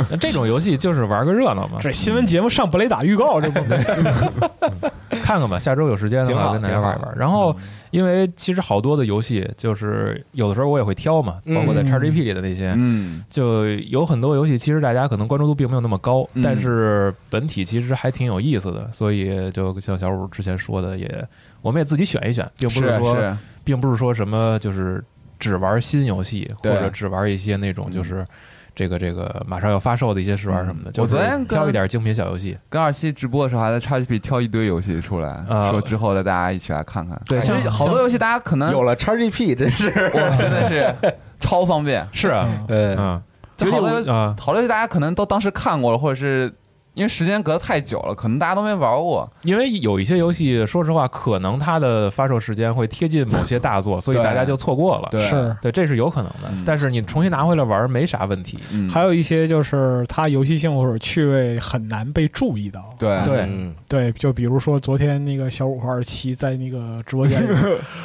[laughs] 那这种游戏就是玩个热闹嘛，这新闻节目上不雷打预告，这不 [laughs] 看看吧。下周有时间的话跟大家玩一玩。然后，因为其实好多的游戏，就是有的时候我也会挑嘛，包括在嗯 XGP 里的那些，嗯就有很多游戏，其实大家可能关注度并没有那么高，嗯但是本体其实还挺有意思的。所以就像小五之前说的，也我们也自己选一选，并不是说，是，并不是说什么就是只玩新游戏，或者只玩一些那种就是。这个这个马上要发售的一些试玩什么的，嗯。就我昨天挑一点精品小游戏，跟二七直播的时候还在 XGP 挑一堆游戏出来，啊说之后的大家一起来看看。对其实好多游戏大家可能有了 XGP，真是，哇，真的是 [laughs] 超方便。是啊，呃，嗯，就好多啊，好多游戏大家可能都当时看过了，或者是因为时间隔得太久了，可能大家都没玩过。因为有一些游戏，说实话，可能它的发售时间会贴近某些大作，所以大家就错过了。对是。对，这是有可能的嗯。但是你重新拿回来玩没啥问题。嗯，还有一些就是它游戏性或者趣味很难被注意到。对对嗯对，就比如说昨天那个小五和二七在那个 [laughs] 直播间里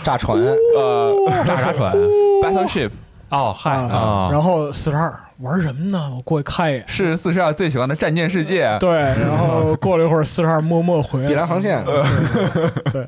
炸船，[laughs] 呃炸啥船？，Battleship 哦，嗨啊，啊！然后四十二玩什么呢？我过去看一眼。是四十二最喜欢的战舰世界。对，然后过了一会儿，四十二默默回来了。碧蓝航线，对，对，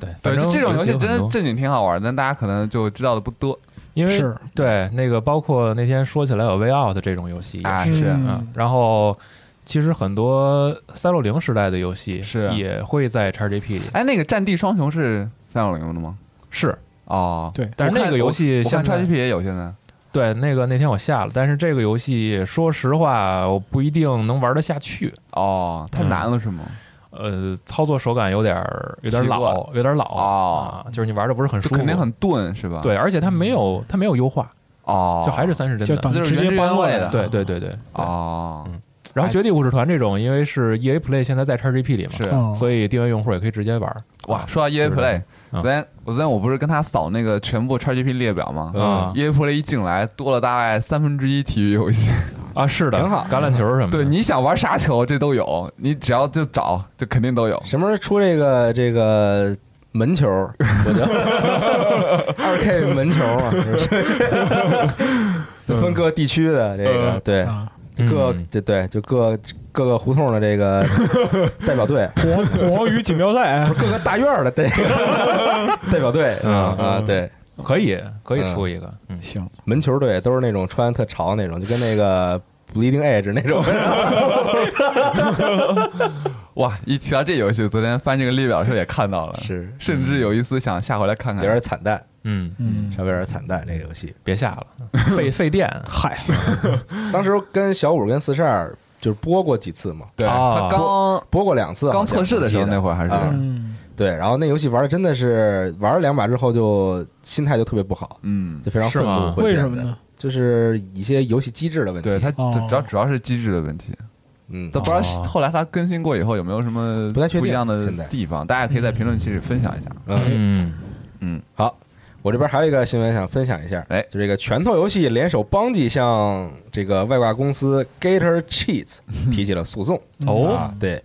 对，反正这种游戏真正经挺好玩，但大家可能就知道的不多因为对那个包括那天说起来有 Way Out 这种游戏也啊。是是嗯，然后其实很多三六零时代的游戏是也会在 XGP 里哎，那个《战地双雄》是三六零的吗？是。哦，对但是那个游戏我看现在 XGP 也有现在。对，那个那天我下了，但是这个游戏说实话，我不一定能玩得下去。哦，太难了是吗？呃，操作手感有点儿有点老，有点老哦啊，就是你玩的不是很舒服，肯定很钝是吧？对，而且它没有它没有优化，哦，就还是三十帧的。就等直接搬过来的。对对对对。对哦，然后《绝地武士团》这种，因为是 EA Play 现在在 XGP 里嘛，是哦所以订阅用户也可以直接玩。哇，啊说到 EA Play，嗯昨天我昨天我不是跟他扫那个全部 XGP 列表吗啊？EA Play 一进来多了大概三分之一体育游戏，啊，是的，挺好橄榄球什么的。对，你想玩啥球这都有，你只要就找就肯定都有。什么时候出这个这个门球？我 [laughs] 就二 K 门球嘛，是不是？[laughs] 就分各地区的这个，对，啊，各嗯对对，就各各个胡同的这个 [laughs] 代表队，火王火与锦标赛，各个大院儿的代 [laughs] 代表队嗯啊啊，对，可以可以出一个，嗯，行，门球队都是那种穿特潮那种，就跟那个 Bleeding Edge 那种，[laughs] 哇，一提到这游戏，昨天翻这个列表的时候也看到了，是甚至有一丝想下回来看看。有点惨淡，嗯，嗯，稍微有点惨淡这个游戏。别下了，费费电。[laughs] 嗨，当时跟小五跟四十二就是播过几次嘛，对哦他刚播过两次，刚测试的时候那会儿还是对，然后那游戏玩的真的是玩了两把之后就心态就特别不好，嗯，就非常愤怒。为什么呢？就是一些游戏机制的问题。对他哦。主要主要是机制的问题，嗯，都不知道哦。后来它更新过以后有没有什么不太确定不一样的地方，大家可以在评论区里分享一下。嗯，嗯，嗯，好，我这边还有一个新闻想分享一下，哎。就这个拳头游戏联手邦吉向这个外挂公司 Gator Cheats 提起了诉讼。哦。啊，对，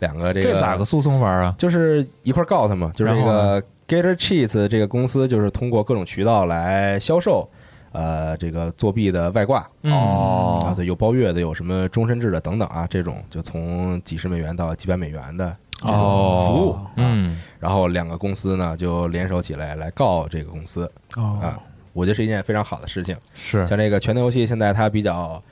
两个这个这咋个诉讼法啊？就是一块儿告他嘛，就是这个 Gator Cheats 这个公司就是通过各种渠道来销售。呃，这个作弊的外挂。嗯。哦。啊，对，有包月的，有什么终身制的等等啊，这种就从几十美元到几百美元的哦。服务，嗯，然后两个公司呢就联手起来来告这个公司哦。啊，，我觉得是一件非常好的事情。是。像这个拳头游戏，现在它比较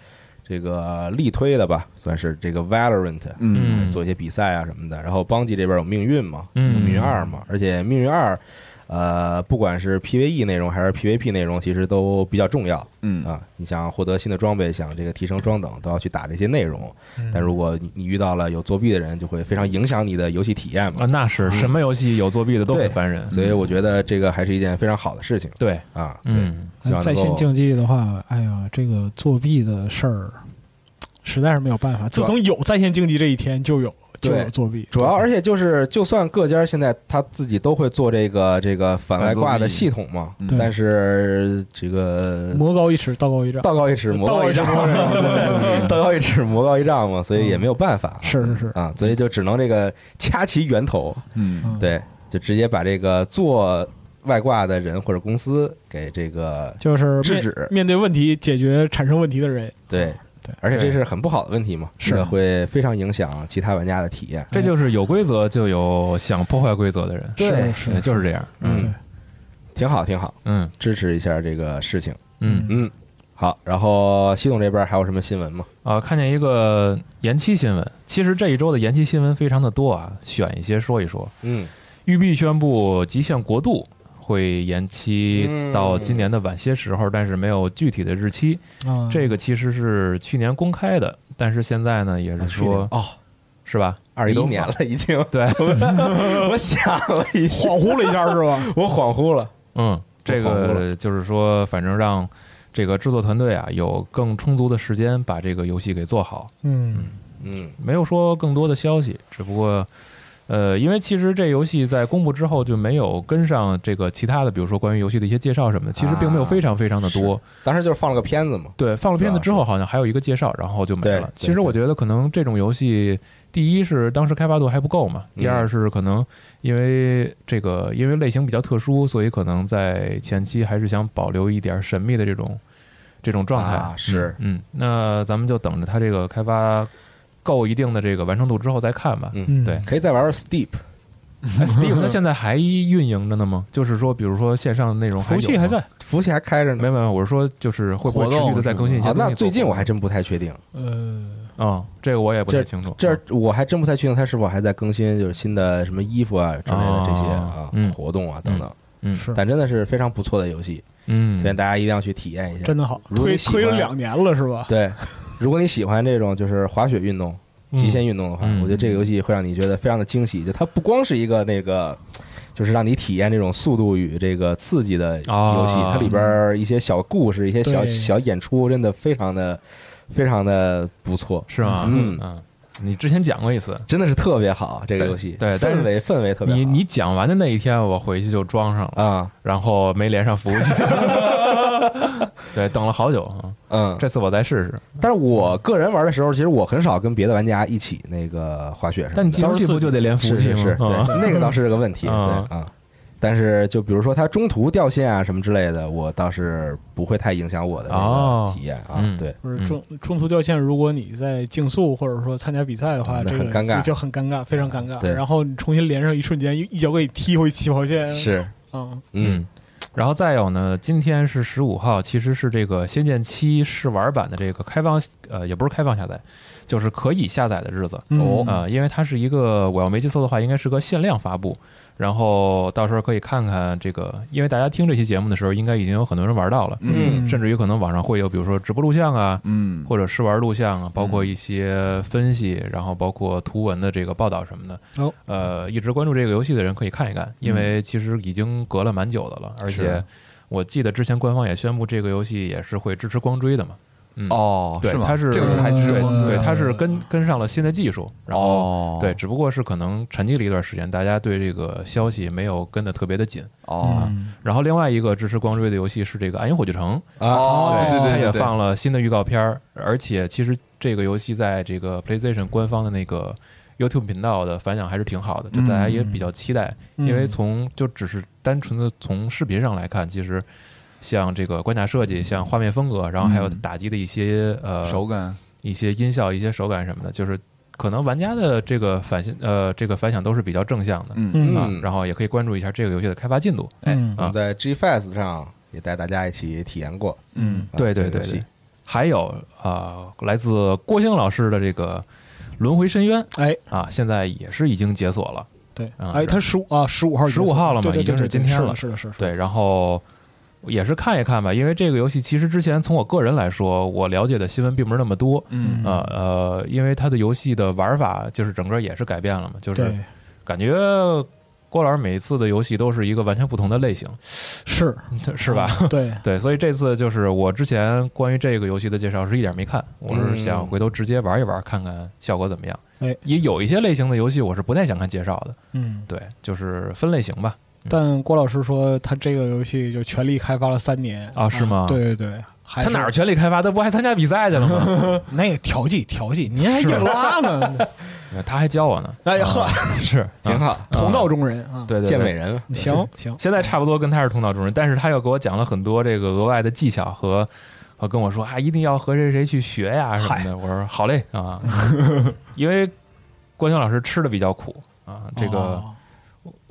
这个力推的吧，算是这个 Valorant，嗯。嗯。做一些比赛啊什么的。然后邦吉这边有命运嘛，嗯。有命运二嘛，而且命运二，呃，不管是 PVE 内容还是 PVP 内容，其实都比较重要嗯啊。你想获得新的装备，想这个提升装等，都要去打这些内容。嗯但如果你你遇到了有作弊的人，就会非常影响你的游戏体验嘛啊，。那是什么游戏有作弊的都很烦人。所以我觉得这个还是一件非常好的事情对，啊。嗯，在线竞技的话，哎呀，这个作弊的事儿实在是没有办法。自从有在线竞技这一天，就有就对有作弊。主要，而且就是，就算各家现在他自己都会做这个这个反外挂的系统嘛，嗯。但是这个魔高一尺，道高一丈。道高一尺，魔高一丈，道高一丈。[laughs] 道高一尺，魔高一丈嘛，所以也没有办法，[laughs] 是是是，啊，所以就只能这个掐其源头，嗯。嗯，对，就直接把这个做外挂的人或者公司给这个就是面制止。面对问题、解决产生问题的人。对对而且这是很不好的问题嘛，是这个会非常影响其他玩家的体验。这就是有规则就有想破坏规则的人，对是是，就是这样。嗯，挺好，挺好，嗯支持一下这个事情。嗯嗯，好，然后系统这边还有什么新闻吗？啊，看见一个延期新闻，其实这一周的延期新闻非常的多啊，选一些说一说。嗯，育碧宣布《极限国度》会延期嗯到今年的晚些时候，但是没有具体的日期。啊，这个其实是去年公开的，但是现在呢，也是说，哦，是吧？二一年了已经，对，[laughs] 我想了一下，恍惚了一下是吧？[laughs] 我恍惚了。嗯，这个就是说，反正让这个制作团队啊有更充足的时间把这个游戏给做好。嗯，嗯没有说更多的消息，只不过，呃，因为其实这游戏在公布之后就没有跟上这个其他的，比如说关于游戏的一些介绍什么的，其实并没有非常非常的多。当时就是放了个片子嘛。对，放了片子之后好像还有一个介绍，然后就没了。其实我觉得可能这种游戏，第一是当时开发度还不够嘛，嗯第二是可能因为这个因为类型比较特殊，所以可能在前期还是想保留一点神秘的这种这种状态。啊是嗯，嗯，那咱们就等着它这个开发够一定的这个完成度之后再看吧。嗯嗯对可以再玩玩 Steep，哎，Steam 它现在还运营着呢吗？[laughs] 就是说，比如说线上内容服务器还在。服务器还开着呢。没有没有，我是说就是会不会持续的再更新一些啊，那最近我还真不太确定，呃，啊，这个我也不太清楚。这我还真不太确定它是否还在更新，就是新的什么衣服啊之类的这些啊哦嗯活动啊等等。嗯是但真的是非常不错的游戏，嗯推荐大家一定要去体验一下。真的好，推推了两年了是吧？对，如果你喜欢这种就是滑雪运动、极限运动的话，嗯我觉得这个游戏会让你觉得非常的惊喜。就它不光是一个那个，就是让你体验这种速度与这个刺激的游戏，啊它里边儿一些小故事、一些小小演出，真的非常的非常的不错，是吗？嗯嗯，你之前讲过一次，真的是特别好。这个游戏对氛围氛围特别好。你你讲完的那一天，我回去就装上了，啊然后没连上服务器。[laughs] 对，等了好久啊！嗯，这次我再试试。但是我个人玩的时候，其实我很少跟别的玩家一起那个滑雪。但你进游戏不就得连服务器吗？是是是，啊对，那个倒是个问题，对 [laughs] 啊啊。但是就比如说它中途掉线啊什么之类的，我倒是不会太影响我的这哦个体验啊嗯。对，嗯不是中中途掉线，如果你在竞速或者说参加比赛的话，这个很尴尬就就很尴尬，非常尴尬。对然后你重新连上一瞬间，一一脚给你踢回起跑线。是，嗯，嗯，然后再有呢，今天是十五号，其实是这个《仙剑七》试玩版的这个开放，呃，也不是开放下载，就是可以下载的日子。嗯哦，呃，因为它是一个，我要没记错的话，应该是个限量发布。然后到时候可以看看这个，因为大家听这期节目的时候，应该已经有很多人玩到了，嗯。甚至于可能网上会有，比如说直播录像啊，嗯，或者试玩录像啊，包括一些分析，然后包括图文的这个报道什么的。哦，呃，一直关注这个游戏的人可以看一看，因为其实已经隔了蛮久的了，而且我记得之前官方也宣布这个游戏也是会支持光追的嘛。嗯，哦，对，它是这个是还支持对对，光追啊它是跟跟上了新的技术，然后哦，对，只不过是可能沉寂了一段时间，大家对这个消息没有跟得特别的紧。哦，嗯然后另外一个支持光追的游戏是这个《暗影火炬城》，啊，哦对对对它也对对。放了新的预告片儿，而且其实这个游戏在这个 PlayStation 官方的那个 YouTube 频道的反响还是挺好的，就大家也比较期待，嗯因为从就只是单纯的从视频上来看，其实像这个关卡设计、像画面风格，然后还有嗯打击的一些呃手感，一些音效、一些手感什么的，就是可能玩家的这个反响呃这个反响都是比较正向的。嗯嗯啊嗯，然后也可以关注一下这个游戏的开发进度。嗯我们在 G Fest 上也带大家一起体验过。嗯啊对对对对还有呃，来自郭兴老师的这个《轮回深渊》哎，啊，现在也是已经解锁了。对，啊哎，他十五啊，十五号十五号了嘛已经是今天了是的，是的，是的，对，然后也是看一看吧，因为这个游戏其实之前从我个人来说，我了解的新闻并不是那么多。嗯呃呃，因为它的游戏的玩法就是整个也是改变了嘛，就是，感觉郭老师每一次的游戏都是一个完全不同的类型，是 [laughs] 是吧？对，[laughs] 对，所以这次就是我之前关于这个游戏的介绍是一点没看，我是想回头直接玩一玩，看看效果怎么样。哎，也有一些类型的游戏我是不太想看介绍的，嗯。对，就是分类型吧。但郭老师说，他这个游戏就全力开发了三年啊是吗对对对，还他哪儿全力开发？他不还参加比赛去了吗？[laughs] 那个调剂调剂，您还硬拉呢？[laughs] 他还教我呢，哎呀呵 [laughs] 啊，是挺好，同道中人啊！对对对健美人，行行，现在差不多跟他是同道中人，但是他又给我讲了很多这个额外的技巧和和跟我说啊，一定要和谁谁去学呀什么的。我说好嘞啊，因为郭兴老师吃的比较苦啊，这个、哦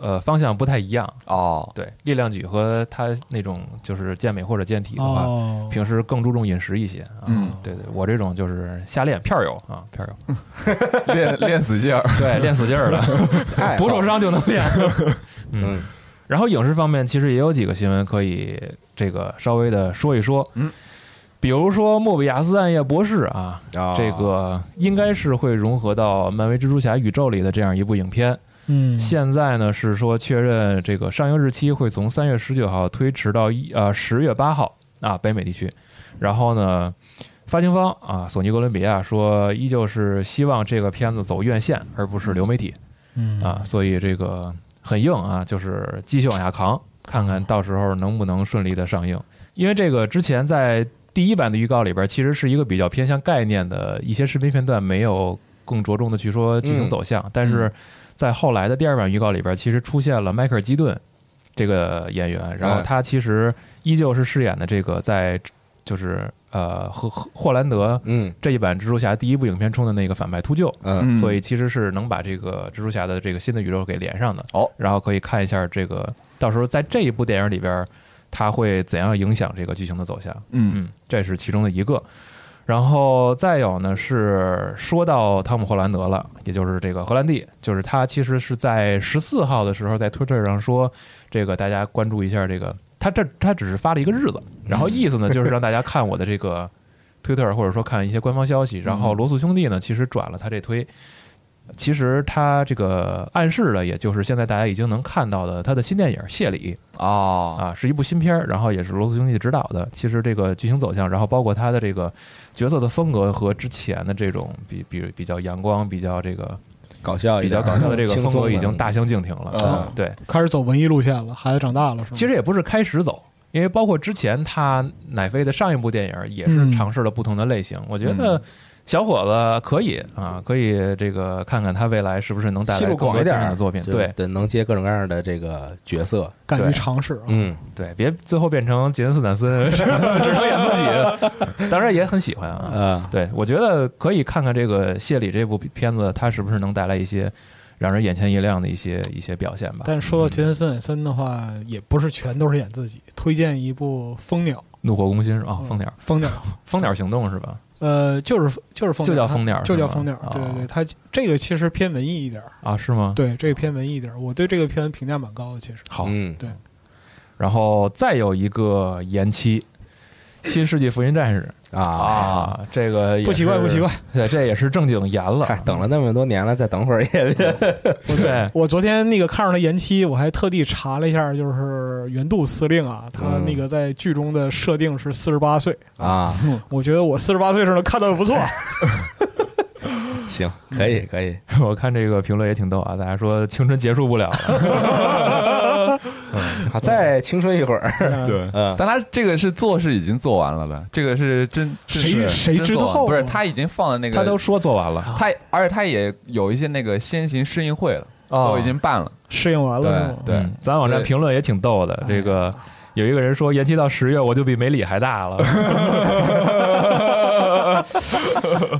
呃方向不太一样。哦，对，力量举和他那种就是健美或者健体的话，哦，平时更注重饮食一些啊。嗯对对，我这种就是瞎练片儿友啊，片儿友，[laughs] 练练死劲儿，[laughs] 对，练死劲儿 [laughs] 了，爱好不受伤就能练。嗯。嗯然后影视方面其实也有几个新闻可以这个稍微的说一说，嗯，比如说莫比亚斯暗夜博士啊，啊这个应该是会融合到漫威蜘蛛侠宇宙里的这样一部影片。嗯，现在呢是说确认这个上映日期会从三月十九号推迟到一呃十月八号啊北美地区，然后呢。发行方啊，索尼哥伦比亚说，依旧是希望这个片子走院线，而不是流媒体。嗯啊，所以这个很硬啊，就是继续往下扛，看看到时候能不能顺利的上映。因为这个之前在第一版的预告里边，其实是一个比较偏向概念的一些视频片段，没有更着重的去说剧情走向。但是在后来的第二版预告里边，其实出现了迈克尔基顿这个演员，然后他其实依旧是饰演的这个在就是呃和和霍兰德嗯这一版蜘蛛侠第一部影片中的那个反派秃鹫。嗯所以其实是能把这个蜘蛛侠的这个新的宇宙给连上的。哦，然后可以看一下这个到时候在这一部电影里边，它会怎样影响这个剧情的走向。嗯嗯，这是其中的一个。然后再有呢是说到汤姆·霍兰德了，也就是这个荷兰弟，就是他其实是在十四号的时候在推特上说，这个大家关注一下这个，他这他只是发了一个日子，[laughs] 然后意思呢就是让大家看我的这个推特或者说看一些官方消息，然后罗素兄弟呢其实转了他这推。其实他这个暗示的，也就是现在大家已经能看到的他的新电影《谢礼》哦，啊，是一部新片儿，然后也是罗素兄弟执导的。其实这个剧情走向，然后包括他的这个角色的风格和之前的这种比比比较阳光、比较这个搞笑一比较点搞笑的这个风格已经大相径庭了。嗯对，开始走文艺路线了，孩子长大了是吗？其实也不是开始走，因为包括之前他奶飞的上一部电影也是嗯尝试了不同的类型。我觉得小伙子可以啊，可以这个看看他未来是不是能带戏路来更多广一点儿精彩的作品。对对，能接各种各样的这个角色，敢于尝试啊，嗯对，别最后变成杰森斯坦森 [laughs] 只能演自己，当然也很喜欢啊。嗯对，我觉得可以看看这个《谢里》这部片子，他是不是能带来一些让人眼前一亮的一些一些表现吧。但是说到杰森斯坦森的话，也不是全都是演自己。推荐一部《蜂鸟》怒火攻心是吧？蜂鸟，蜂鸟，蜂鸟行动是吧？呃，就是就是蜂，就叫蜂鸟吗就叫蜂鸟。对对哦对，它这个其实偏文艺一点儿，啊，是吗？对，这个偏文艺一点儿。我对这个片评价蛮高的，其实。好，嗯对，然后再有一个延期，《新世纪福音战士》啊，啊，这个不奇怪，不奇怪。。对，这也是正经延了哎，，等了那么多年了，再等会儿也 [laughs] 对，我昨天那个看上了延期，我还特地查了一下，就是原度司令啊，他嗯那个在剧中的设定是四十八岁。啊，[laughs] 我觉得我四十八岁时候看的不错。行，可以可以，[laughs] 我看这个评论也挺逗啊，大家说青春结束不了了，好 [laughs] 再青春一会儿，[laughs] 对。嗯。但他这个是做是已经做完了的，这个是真 [laughs] 谁谁知道不是他已经放了那个，他都说做完了。他，而且他也有一些那个先行试映会了，哦。都已经办了。试映完了。对，对。嗯咱网站评论也挺逗的，这个有一个人说延期到十月，我就比梅里还大了，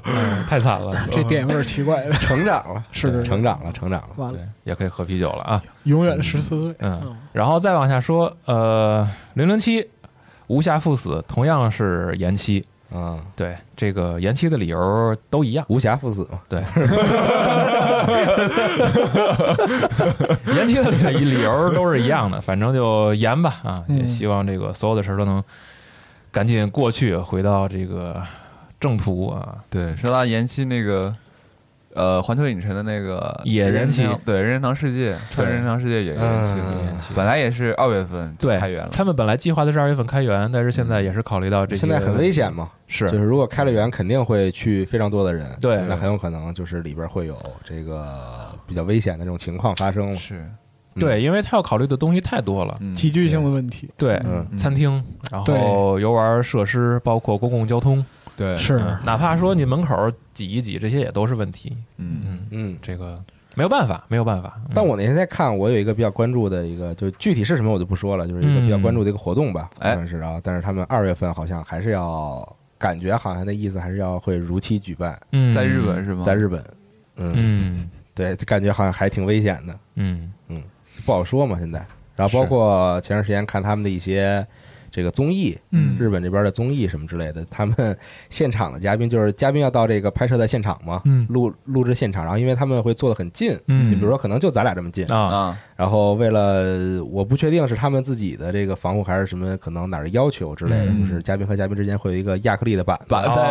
嗯 [laughs] 太惨了，[laughs] 这电影有点奇怪。了。成长了，[laughs] 是成长了，成长了，完了。对，，也可以喝啤酒了啊。永远的十四岁。嗯，然后再往下说，呃，零零七无暇赴死同样是延期，嗯，对，这个延期的理由都一样。无暇赴死嘛，对，延期的理理由都是一样的，反正就延吧啊！嗯。也希望这个所有的事儿都能赶紧过去，回到这个正途啊。对，说到延期那个，呃，环球影城的那个也延期。对，任天堂世界，川任天堂世界也延期延期本来也是二月份对开园了，他们本来计划的是二月份开园，但是现在也是考虑到这些，现在很危险，嘛，是。就是如果开了园，肯定会去非常多的人，对。那很有可能就是里边会有这个比较危险的这种情况发生。嘛。是，对，因为他要考虑的东西太多了。集聚性的问题。对，嗯。餐厅，然后游玩设施，包括公共交通，对，是。嗯。哪怕说你门口挤一挤，这些也都是问题。嗯，嗯，嗯，这个没有办法，没有办法。嗯。但我那天在看，我有一个比较关注的一个，就具体是什么我就不说了，就是一个比较关注的一个活动吧，哎。好像是啊。但是他们二月份好像还是要，感觉好像那意思还是要会如期举办，嗯。在日本是吗？在日本，嗯，嗯。对，感觉好像还挺危险的，嗯。嗯不好说嘛现在。然后包括前段时间看他们的一些这个综艺，嗯日本这边的综艺什么之类的，他们 [laughs] 现场的嘉宾就是嘉宾要到这个拍摄的现场嘛，嗯录录制现场，然后因为他们会坐得很近，嗯就比如说可能就咱俩这么近，啊啊，然后为了我不确定是他们自己的这个防护还是什么，可能哪儿的要求之类的，嗯就是嘉宾和嘉宾之间会有一个亚克力的板，板对对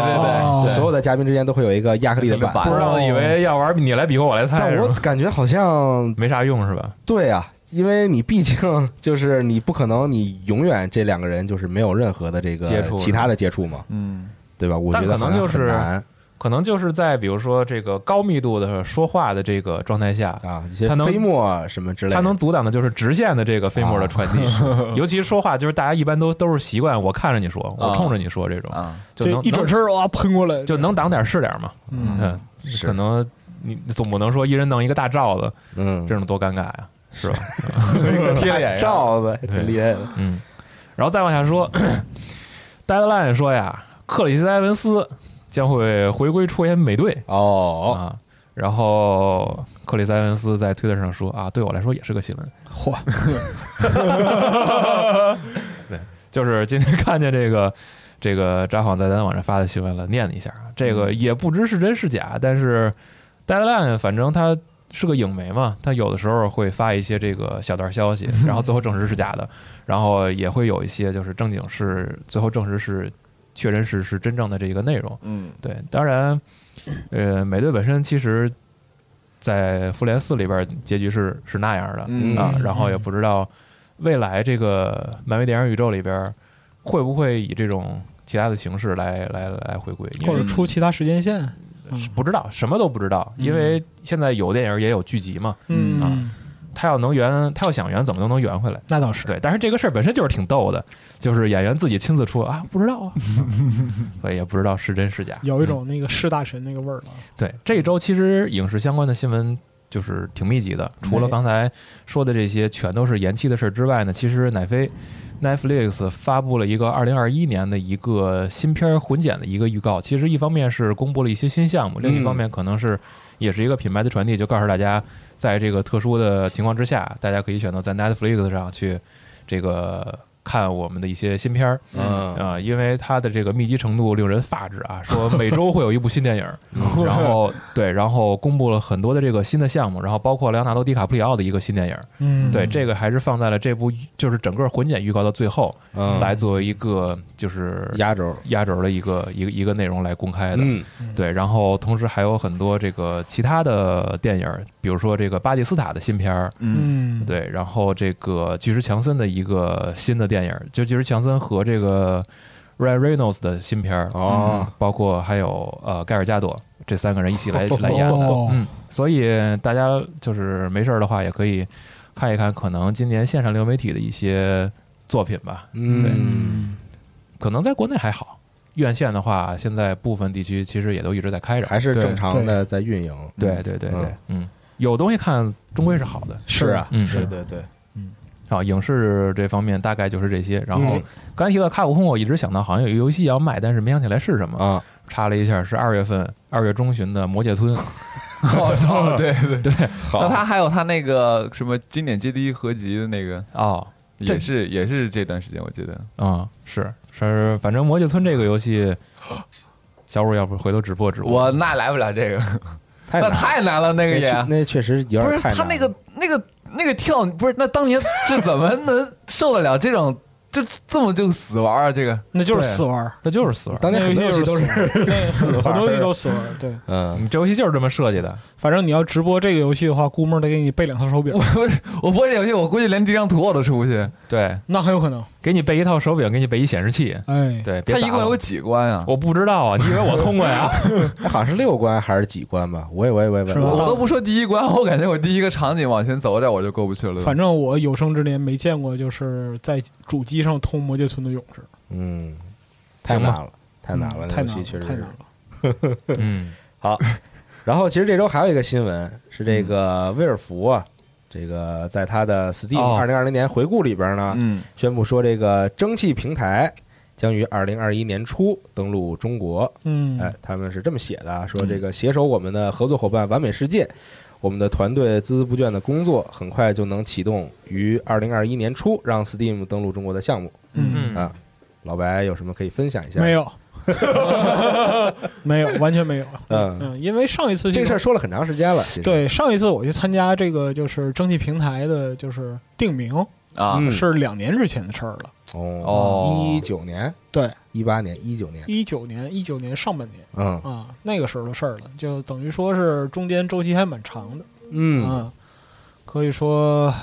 哦对，所有的嘉宾之间都会有一个亚克力的板不知道以为要玩你来比划我来猜但？我感觉好像没啥用是吧？对啊，因为你毕竟 [laughs] 就是你不可能你永远这两个人就是没有任何的这个接触其他的接触嘛，嗯，对吧？我觉得可能就是很难可能就是在比如说这个高密度的说话的这个状态下，啊，一些飞沫什么之类的，它能阻挡的就是直线的这个飞沫的传递。[laughs] 尤其说话，就是大家一般都都是习惯我看着你说，我冲着你说这种，啊，就能能一转身哇喷过来，就能挡点是点嘛。嗯嗯，可能你总不能说一人弄一个大罩子，嗯，这种多尴尬呀，是吧？[laughs] 贴脸上，罩子挺厉害的，嗯，然后再往下说，[coughs] Deadline 说呀，克里斯埃文斯将会回归出演美队。哦，啊。然后克里斯埃文斯在推特上说啊，对我来说也是个新闻。嚯，[laughs] 就是今天看见这个这个扎幌在咱网上发的新闻了，念了一下啊，这个也不知是真是假，但是 Deadline 反正它是个影媒嘛，他有的时候会发一些这个小道消息，[laughs] 然后最后证实是假的，然后也会有一些就是正经是最后证实是确认是是真正的这个内容。嗯对，当然，呃，美队本身其实，在复联四里边结局是是那样的，嗯啊，嗯然后也不知道未来这个漫威电影宇宙里边会不会以这种其他的形式来来来回归，或者出其他时间线，是不知道什么都不知道，因为现在有电影也有剧集嘛，嗯啊他要能圆，他要想圆怎么都能圆回来。那倒是，对，但是这个事儿本身就是挺逗的，就是演员自己亲自出啊，不知道啊，[laughs] 所以也不知道是真是假。有一种那个是大神那个味儿了。对，这一周其实影视相关的新闻就是挺密集的，除了刚才说的这些全都是延期的事儿之外呢，其实奈飞 Netflix 发布了一个二零二一年的一个新片儿混剪的一个预告。其实一方面是公布了一些新项目，另一方面可能是也是一个品牌的传递，就告诉大家，在这个特殊的情况之下，大家可以选择在 Netflix 上去这个看我们的一些新片儿。嗯。啊、因为它的这个密集程度令人发指啊！[laughs] 说每周会有一部新电影，然后对，然后公布了很多的这个新的项目，然后包括莱昂纳多·迪卡普里奥的一个新电影，嗯，对，这个还是放在了这部就是整个混剪预告的最后，嗯，来作为一个就是压轴，压轴的一个一个一个内容来公开的。嗯。对，然后同时还有很多这个其他的电影，比如说这个巴蒂斯塔的新片儿，嗯，对，然后这个巨石强森的一个新的电影，就其实强森和这个 Ryan Reynolds 的新片儿哦嗯包括还有呃盖尔加朵这三个人一起来来演的，哦嗯，所以大家就是没事儿的话，也可以看一看，可能今年线上流媒体的一些作品吧，嗯，可能在国内还好。院线的话，现在部分地区其实也都一直在开着。还是正常的在运营，对对对对嗯，嗯，有东西看终归是好的。是啊，嗯是对对对，啊，影视这方面大概就是这些。然后嗯刚才提到卡普空，我一直想到好像有一个游戏要卖，但是没想起来是什么。啊，查了一下，是二月份二月中旬的《魔界村》。[laughs] 哦，对 [laughs] 对对，那他还有他那个什么经典街机合集的那个，哦，这也是也是这段时间我记得，嗯，是是，反正《魔界村》这个游戏 [laughs] 小五，要不回头直播直播？我那来不了这个，那太难了太难了，那个也那确实有不点太难是他那个那个那个跳，不是那当年这怎么能受得了这种就这么就死玩啊？这个那就是死玩那，就是死玩。当年很多游戏都是死玩，很多游戏都死玩。对，嗯，你这游戏就是这么设计的，反正你要直播这个游戏的话，估摸得给你备两套手柄 [laughs] 我，我播这游戏，我估计连这张图我都出不去。对，那很有可能。给你备一套手柄，给你备一显示器，哎，对，别它一共有几关啊？我不知道啊，你以为我通过呀？[laughs] 哎好像是六关还是几关吧？我也我也我也是吧我都不说第一关，[laughs] 我感觉我第一个场景往前走点我就过不去了。反正我有生之年没见过，就是在主机上通魔界村的勇士，嗯，太难了，太难了，嗯太难了，太难是。了。嗯，[laughs] 好，然后其实这周还有一个新闻是这个威尔福啊，这个在他的 Steam 哦二零二零年回顾里边呢，嗯宣布说这个蒸汽平台将于二零二一年初登陆中国。嗯，哎，他们是这么写的啊，说这个携手我们的合作伙伴完美世界，我们的团队孜孜不倦的工作，很快就能启动于二零二一年初让 Steam 登陆中国的项目嗯，嗯啊。老白有什么可以分享一下？没，有，[laughs] 没有，完全没有。嗯。嗯，因为上一次这个事儿儿，说了很长时间了。对上一次我去参加这个就是蒸汽平台的，就是定名啊。嗯。是两年之前的事儿了。哦。哦。一九年、对，一八年、一九年，一九年，一九年上半年。嗯。啊，那个时候的事儿了，就等于说是中间周期还蛮长的。嗯，啊，可以说，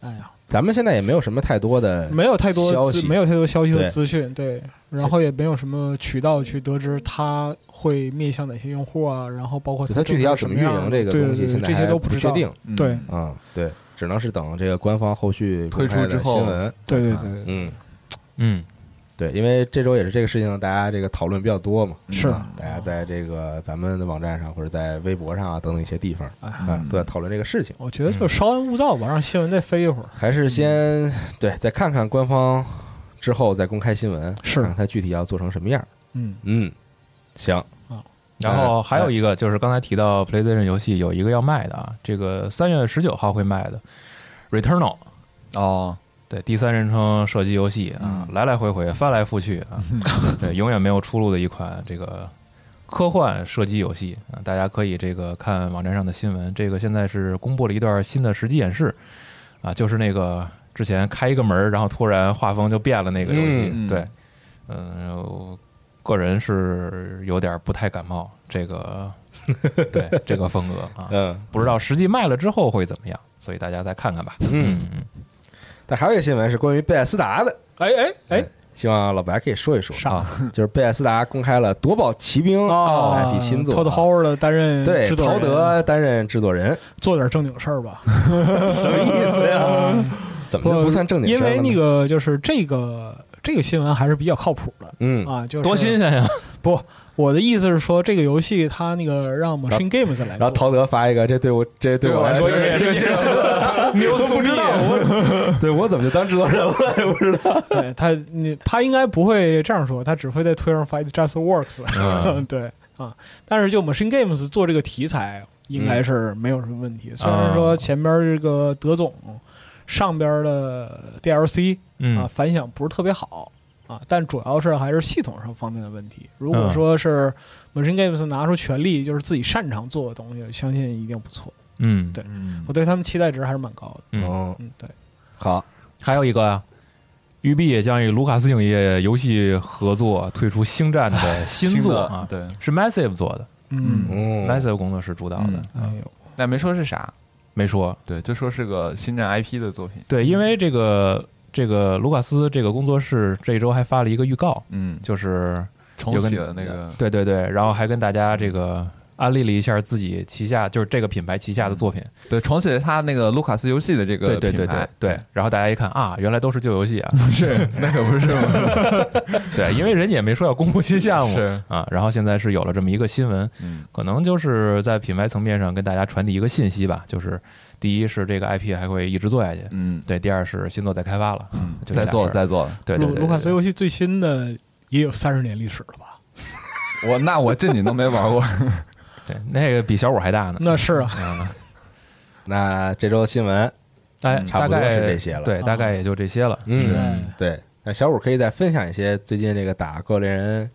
哎呀，咱们现在也没有什么太多的没有太多消息。没有太多消息对。和资讯，对，然后也没有什么渠道去得知它会面向哪些用户啊，然后包括就它具体要怎么运营这个对东西，对对这些现在还不确定。嗯对。嗯，对，只能是等这个官方后续推出的之后新闻。对对对对，嗯，嗯，对，因为这周也是这个事情，大家这个讨论比较多嘛，是啊大家在这个咱们的网站上或者在微博上啊等等一些地方哎啊，都在讨论这个事情。我觉得就稍安勿躁吧，让新闻再飞一会儿。还是先对再看看官方之后再公开新闻，是看看它具体要做成什么样。嗯，嗯，行，然后还有一个就是刚才提到 PlayStation 游戏有一个要卖的啊，这个三月十九号会卖的 Returnal，哦，对，第三人称射击游戏啊，来来回回翻来覆去啊，[laughs] 对，永远没有出路的一款这个科幻射击游戏啊，大家可以这个看网站上的新闻，这个现在是公布了一段新的实际演示啊，就是那个之前开一个门儿，然后突然画风就变了那个游戏，嗯对，嗯、我个人是有点不太感冒这个 [laughs] 对这个风格啊，嗯。不知道实际卖了之后会怎么样，所以大家再看看吧。嗯。嗯，但还有一个新闻是关于贝塞斯达的，哎哎哎，希望老白可以说一说。啊？就是贝塞斯达公开了《夺宝奇兵》哦 IP 新作，Todd 啊，Howard 担任对，陶德担任制作人，做点正经事儿吧。[laughs] 什么意思呀？怎么就不算正经事因？为那个就是这个这个新闻还是比较靠谱的嗯啊，就是多新鲜呀！不，我的意思是说，这个游戏它那个让 Machine Games 来做，然后陶德发一个，这对我这对我来说也是个新事，你都不知道我，对我怎么就当制作人了？也不知道。[laughs] 对他你他应该不会这样说，他只会在推上发 It Just Works，、嗯。[laughs] 对啊，但是就 Machine Games 做这个题材应该是没有什么问题，虽然啊。说前边这个德总上边的 DLC 啊嗯反响不是特别好啊，但主要是还是系统上方面的问题。如果嗯。说是 Machine Games 拿出全力，就是自己擅长做的东西，相信一定不错。嗯。对嗯。我对他们期待值还是蛮高的。嗯，哦，嗯，对，好，还有一个啊，育碧也将与卢卡斯影业游戏合作推出《星战》的 [laughs] 新作啊，对，是 Massive 做的嗯，嗯，，Massive 工作室主导的。嗯，哎呦，但没说是啥，没说。对，就说是个星战 IP 的作品，对，因为这个这个卢卡斯这个工作室这一周还发了一个预告，嗯，就是重启了那个，对对对，然后还跟大家这个安利了一下自己旗下就是这个品牌旗下的作品，对，重启了他那个卢卡斯游戏的这个对对对品牌。对对，然后大家一看啊，原来都是旧游戏啊，[laughs] 是那可不是吗？[laughs] 对，因为人家也没说要公布新项目。是，啊，然后现在是有了这么一个新闻，嗯。可能就是在品牌层面上跟大家传递一个信息吧，就是第一是这个 IP 还会一直做下去，嗯。对，第二是新作在开发了，嗯，就在做在做了。对对对，卢卢卡斯游戏最新的也有三十年历史了吧？我那我这你都没玩过，对那个比小五还大呢，那是啊，啊，[laughs] 那这周新闻，哎，嗯。大概差不多是这些了。对，啊大概也就这些了，嗯，对，那小五可以再分享一些最近这个打《怪物猎人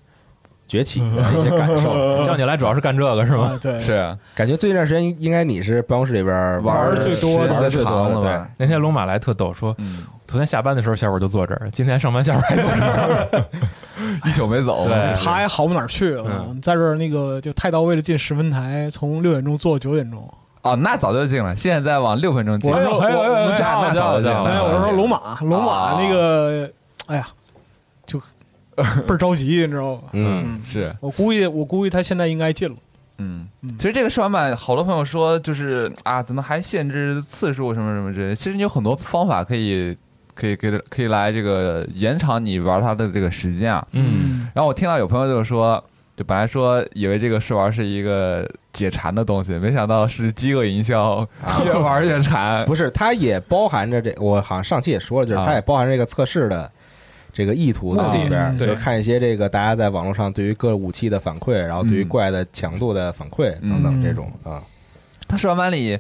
崛起》的一些感受。[laughs] 叫你来主要是干这个是吗？啊，对，是感觉最近一段时间应该你是办公室里边玩儿最多的玩儿最多长的，吧对。那天龙马来特逗，说嗯，昨天下班的时候小五就坐这儿，今天上班下午还坐这儿。[laughs] [laughs] 一宿没走，[laughs] 他还好不哪儿去了嗯，在这儿那个就太到位了，进十分台，从六点钟坐到九点钟。哦，那早就进了，现在往六分钟进。我说哎呦哎呦哎呦我加了加了加了没有，我是说龙马，龙马那个，哎呀，就倍儿着急，你知道吗？嗯，是，我估计，我估计他现在应该进了。嗯嗯，其实这个试玩版，好多朋友说就是啊，怎么还限制次数什么什么之类。其实你有很多方法可以，可以给可以来这个延长你玩它的这个时间啊。嗯，然后我听到有朋友就是说，就本来说以为这个试玩是一个解馋的东西，没想到是饥饿营销，[laughs] 越玩越馋。[laughs] 不是，它也包含着这，我好像上期也说了，就是啊它也包含这个测试的这个意图在里边就是看一些这个大家在网络上对于各武器的反馈，然后对于嗯怪的强度的反馈等等这种啊，它试玩版里，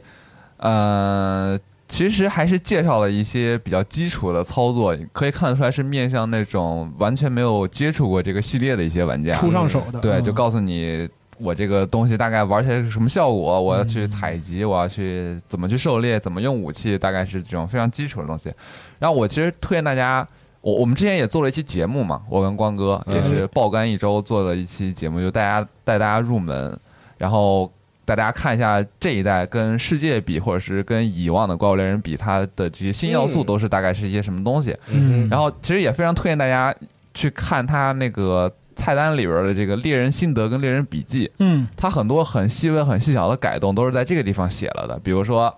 呃，其实还是介绍了一些比较基础的操作，可以看得出来是面向那种完全没有接触过这个系列的一些玩家。初上手的，对，嗯就告诉你我这个东西大概玩起来是什么效果，我要去采集，我要去怎么去狩猎，怎么用武器，大概是这种非常基础的东西。然后我其实推荐大家。我我们之前也做了一期节目嘛，我跟光哥也是爆肝一周做了一期节目，就大家带大家入门，然后带大家看一下这一代跟世界比，或者是跟以往的怪物猎人比，它的这些新要素嗯都是大概是一些什么东西。嗯然后其实也非常推荐大家去看它那个菜单里边的这个猎人心得跟猎人笔记，嗯它很多很细微、很细小的改动都是在这个地方写了的。比如说，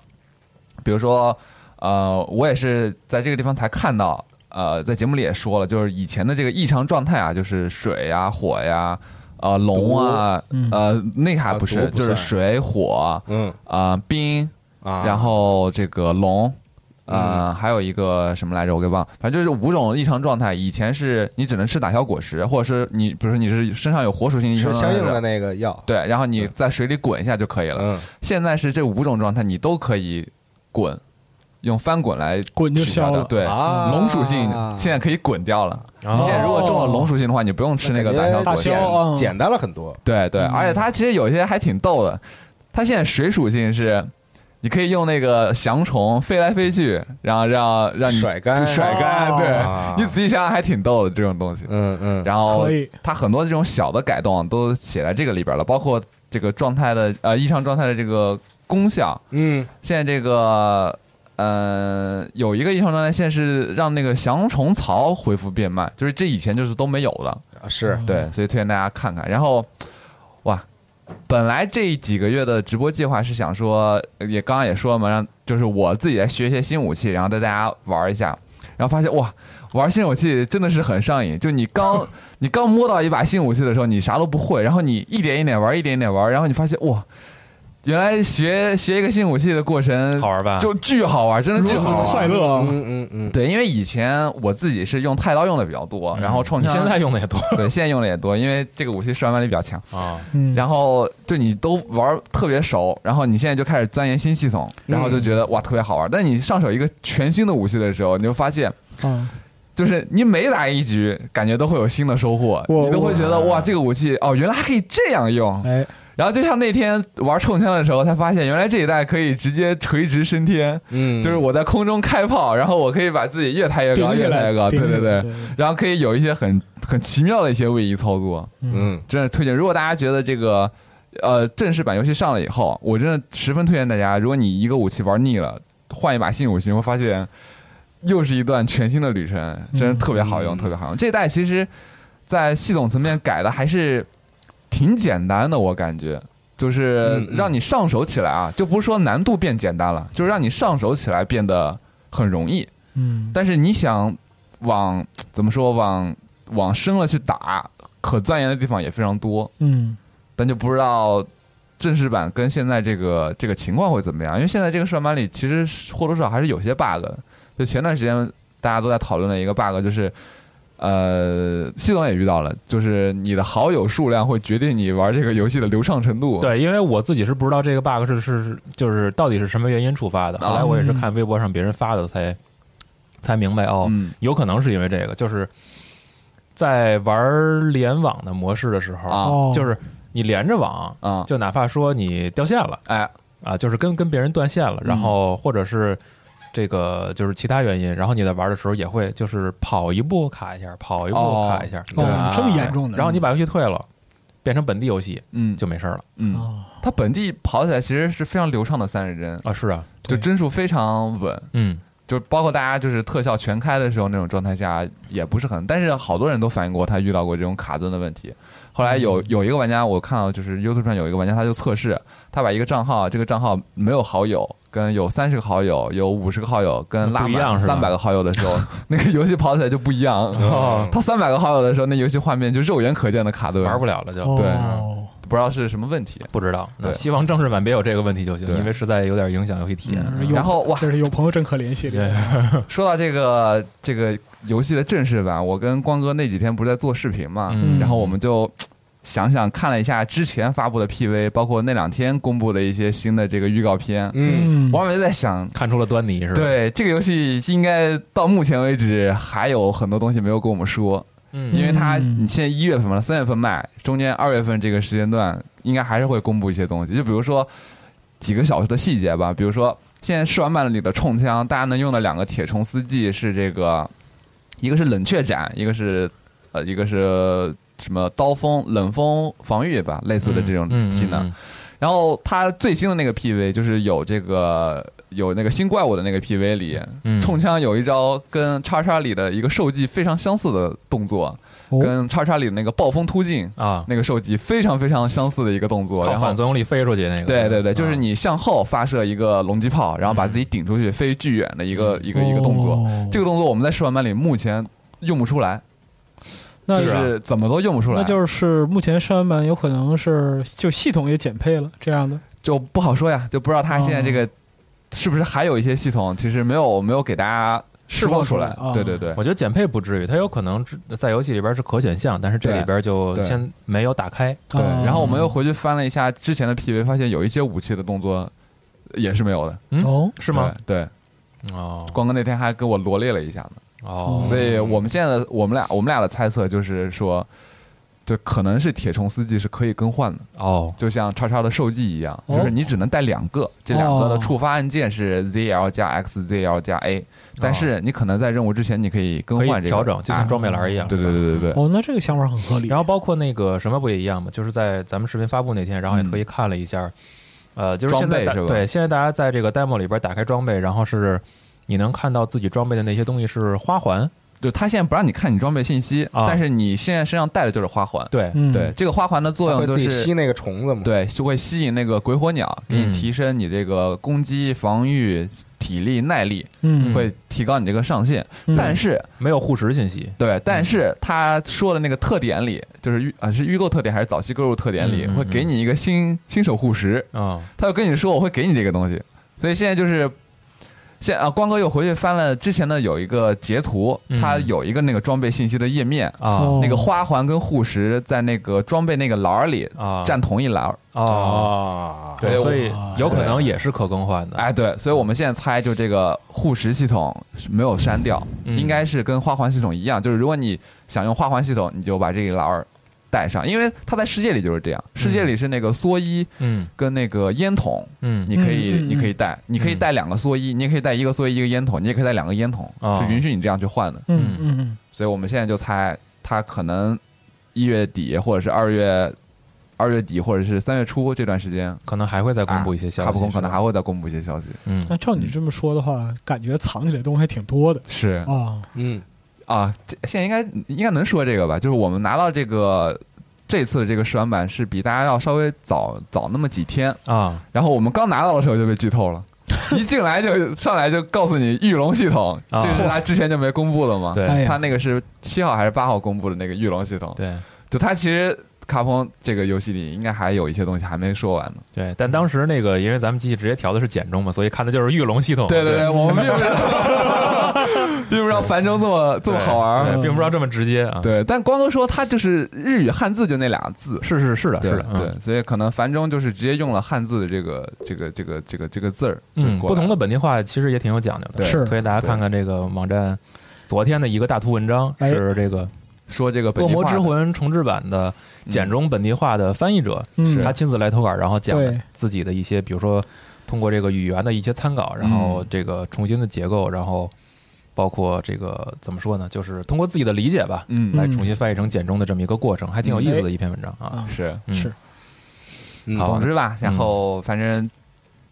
比如说，呃，我也是在这个地方才看到，呃，在节目里也说了，就是以前的这个异常状态啊，就是水呀、火呀、呃龙啊，嗯呃那个还不是，就是水火嗯。啊、冰，啊，然后这个龙，呃，还有一个什么来着，我给忘了，反正就是五种异常状态。以前是你只能吃打消果实，或者是你，比如说你是身上有火属性异常相应的，那个药，对，然后你在水里滚一下就可以了。嗯。现在是这五种状态你都可以滚，用翻滚来滚就消了。对，啊龙属性现在可以滚掉了。哦你现在如果中了龙属性的话，你不用吃那个打消大果实。消啊简单了很多，对对，而且它其实有些还挺逗的。它现在水属性是，你可以用那个翔虫飞来飞去，然后让让你甩干甩干。哦对啊你仔细想想还挺逗的这种东西。嗯嗯，然后它很多这种小的改动都写在这个里边了，包括这个状态的呃异常状态的这个功效。嗯现在这个呃有一个异常状态，线是让那个降虫槽恢复变慢，就是这以前就是都没有的。是对，所以推荐大家看看。然后，哇，本来这几个月的直播计划是想说，也刚刚也说了嘛，让就是我自己来学一些新武器，然后带大家玩一下，然后发现哇，玩新武器真的是很上瘾。就你刚 [laughs] 你刚摸到一把新武器的时候，你啥都不会，然后你一点一点玩，一点一点玩，然后你发现哇。原来学学一个新武器的过程好玩吧？就巨好玩，真的巨好玩，快乐啊！嗯嗯嗯，对，因为以前我自己是用太刀用的比较多，然后冲枪现在用的也多 [laughs] 对，现在用的也多，因为这个武器试玩能力比较强。啊，嗯，然后就你都玩特别熟，然后你现在就开始钻研新系统，然后就觉得、哇特别好玩。但你上手一个全新的武器的时候，你就发现，啊，就是你每打一局，感觉都会有新的收获，你都会觉得哇这个武器哦原来还可以这样用。哎，然后就像那天玩冲枪的时候，才发现原来这一代可以直接垂直升天，嗯，就是我在空中开炮，然后我可以把自己越抬越高，越抬越高，对对对，然后可以有一些很很奇妙的一些位移操作。嗯真的推荐。如果大家觉得这个呃正式版游戏上了以后，我真的十分推荐大家，如果你一个武器玩腻了，换一把新武器，你会发现又是一段全新的旅程，真的特别好用，嗯特别好用。这一代其实，在系统层面改的还是挺简单的，我感觉。就是让你上手起来啊，就不是说难度变简单了，就是让你上手起来变得很容易。嗯，但是你想往怎么说往往深了去打，可钻研的地方也非常多。嗯但就不知道正式版跟现在这个这个情况会怎么样，因为现在这个试玩版里其实或多或少还是有些 bug。就前段时间大家都在讨论的一个 bug 就是。呃，系统也遇到了，就是你的好友数量会决定你玩这个游戏的流畅程度。，对，因为我自己是不知道这个 bug 是是是就是到底是什么原因触发的。后来我也是看微博上别人发的才才明白哦，嗯。有可能是因为这个，就是在玩联网的模式的时候，就是你连着网，啊，就哪怕说你掉线了哎，啊，就是跟跟别人断线了，然后或者是这个就是其他原因，然后你在玩的时候也会就是跑一步卡一下，跑一步哦卡一下，这么严重的，然后你把游戏退了，变成本地游戏嗯，就没事了嗯，哦它本地跑起来其实是非常流畅的三十帧，啊，是啊，就帧数非常稳。嗯就包括大家就是特效全开的时候那种状态下也不是很，但是好多人都反映过他遇到过这种卡顿的问题。后来有有一个玩家，我看到就是 YouTube 上有一个玩家，他就测试，他把一个账号，这个账号没有好友，跟有三十个好友、有五十个好友，跟拉满三百个好友的时候，[laughs] 那个游戏跑起来就不一样。哦。他三百个好友的时候，那游戏画面就肉眼可见的卡顿，玩不了了就。哦。对不知道是什么问题。不知道。对。希望正式版别有这个问题就行，因为实在有点影响游戏体验。嗯然后哇，这是有朋友真可怜系列，[laughs] 说到这个这个游戏的正式版，我跟光哥那几天不是在做视频嘛，嗯。然后我们就想想看了一下之前发布的 PV，包括那两天公布的一些新的这个预告片，嗯，嗯。我们就在想。看出了端倪是吧？，对这个游戏，应该到目前为止还有很多东西没有跟我们说，嗯。因为它嗯。你现在一月份嘛，三月份卖，中间二月份这个时间段应该还是会公布一些东西，就比如说几个小时的细节吧，比如说现在试玩版里的冲枪，大家能用的两个铁虫司机是这个，一个是冷却斩，一个是呃一个是什么刀锋冷锋防御吧，类似的这种技能。嗯然后它最新的那个 PV 就是有这个有那个新怪物的那个 PV 里，嗯冲枪有一招跟叉叉里的一个受技非常相似的动作，哦跟叉叉里的那个暴风突进啊，那个受技非常非常相似的一个动作。靠然后反作用力飞出去那个。对对对，就是啊你向后发射一个龙击炮，然后把自己顶出去飞巨远的一个一个一个动作。哦这个动作我们在试玩版里目前用不出来，那就是是怎么都用不出来，那就是目前上完版有可能是就系统也减配了这样的。就不好说呀，就不知道它现在这个是不是还有一些系统其实没有没有给大家释放说出来。对对对我觉得减配不至于，它有可能在游戏里边是可选项，但是这里边就对先没有打开。对。哦然后我们又回去翻了一下之前的 PV，发现有一些武器的动作也是没有的，嗯哦，是吗？对，对哦光哥那天还给我罗列了一下呢。哦，所以我们现在的我们俩我们俩的猜测就是说，就可能是铁虫司机是可以更换的，哦。就像叉叉的受技一样，哦。就是你只能带两个，这两个的触发按键是 ZL 加 X，ZL 加 A，但是你可能在任务之前你可以更换这个调整，就像啊。装备栏一样。对对对对对，哦，那这个想法很合理。然后包括那个什么不也一样吗？就是在咱们视频发布那天，然后也特意看了一下，呃，就是现在装备是吧？对，现在大家在这个 demo 里边打开装备，然后是你能看到自己装备的那些东西是花环，就他现在不让你看你装备信息，啊。但是你现在身上带的就是花环，对，嗯，对，这个花环的作用就是吸那个虫子嘛？，对，就会吸引那个鬼火鸟，给嗯。你提升你这个攻击、防御、体力、耐力，嗯，会提高你这个上限。嗯。但是没有护食信息。对，但是他说的那个特点里，就是预啊是预购特点还是早期购入特点里，会给你一个新新手护食，啊，他就跟你说我会给你这个东西，所以现在就是。现啊，光哥又回去翻了之前的有一个截图，嗯。它有一个那个装备信息的页面，啊。哦。那个花环跟护石在那个装备那个栏儿里啊，占同一栏儿。啊，所以有可能也是可更换的。哎，对，所以我们现在猜，就这个护石系统没有删掉，嗯。应该是跟花环系统一样，就是如果你想用花环系统，你就把这个栏儿带上，因为它在世界里就是这样，世界里是那个蓑衣嗯。跟那个烟筒，嗯。你可以你可以带，你可以带两个蓑衣，你也可以带一个蓑衣一个烟筒，你也可以带两个烟筒，哦。是允许你这样去换的。嗯嗯。嗯，所以我们现在就猜，它可能一月底或者是二月二月底或者是三月初这段时间，可能还会再公布一些消息。卡普空可能还会再公布一些消息。嗯。那照你这么说的话，感觉藏起来东西还挺多的。是。啊。嗯，啊，这现在应该应该能说这个吧？就是我们拿到这个这次的这个试玩版是比大家要稍微早早那么几天，啊，然后我们刚拿到的时候就被剧透了。一进来就上来就告诉你御龙系统，啊这是他之前就没公布了嘛？对他那个是七号还是八号公布的那个御龙系统？对就他其实卡普空这个游戏里应该还有一些东西还没说完呢。对，但当时那个因为咱们机器直接调的是简中嘛，所以看的就是御龙系统。对对对，我们 [laughs] 并不知道繁中这么这么好玩。并不知道这么直接啊。，对，但光哥说他就是日语汉字就那俩字，是是是的，是的，嗯。对，所以可能繁中就是直接用了汉字的这个这个这个这个这个字儿，嗯，不同的本地化其实也挺有讲究的。对是推荐大家看看这个网站昨天的一个大图文章，哎。是这个说这个《恶魔之魂》重制版的简中本地化的翻译者，嗯。他亲自来投稿，然后讲自己的一些，比如说通过这个语言的一些参考，然后这个重新的结构，然后包括这个怎么说呢，就是通过自己的理解吧，嗯。来重新翻译成简中的这么一个过程，还挺有意思的一篇文章啊。啊，是，嗯。是嗯总之吧，然后反正。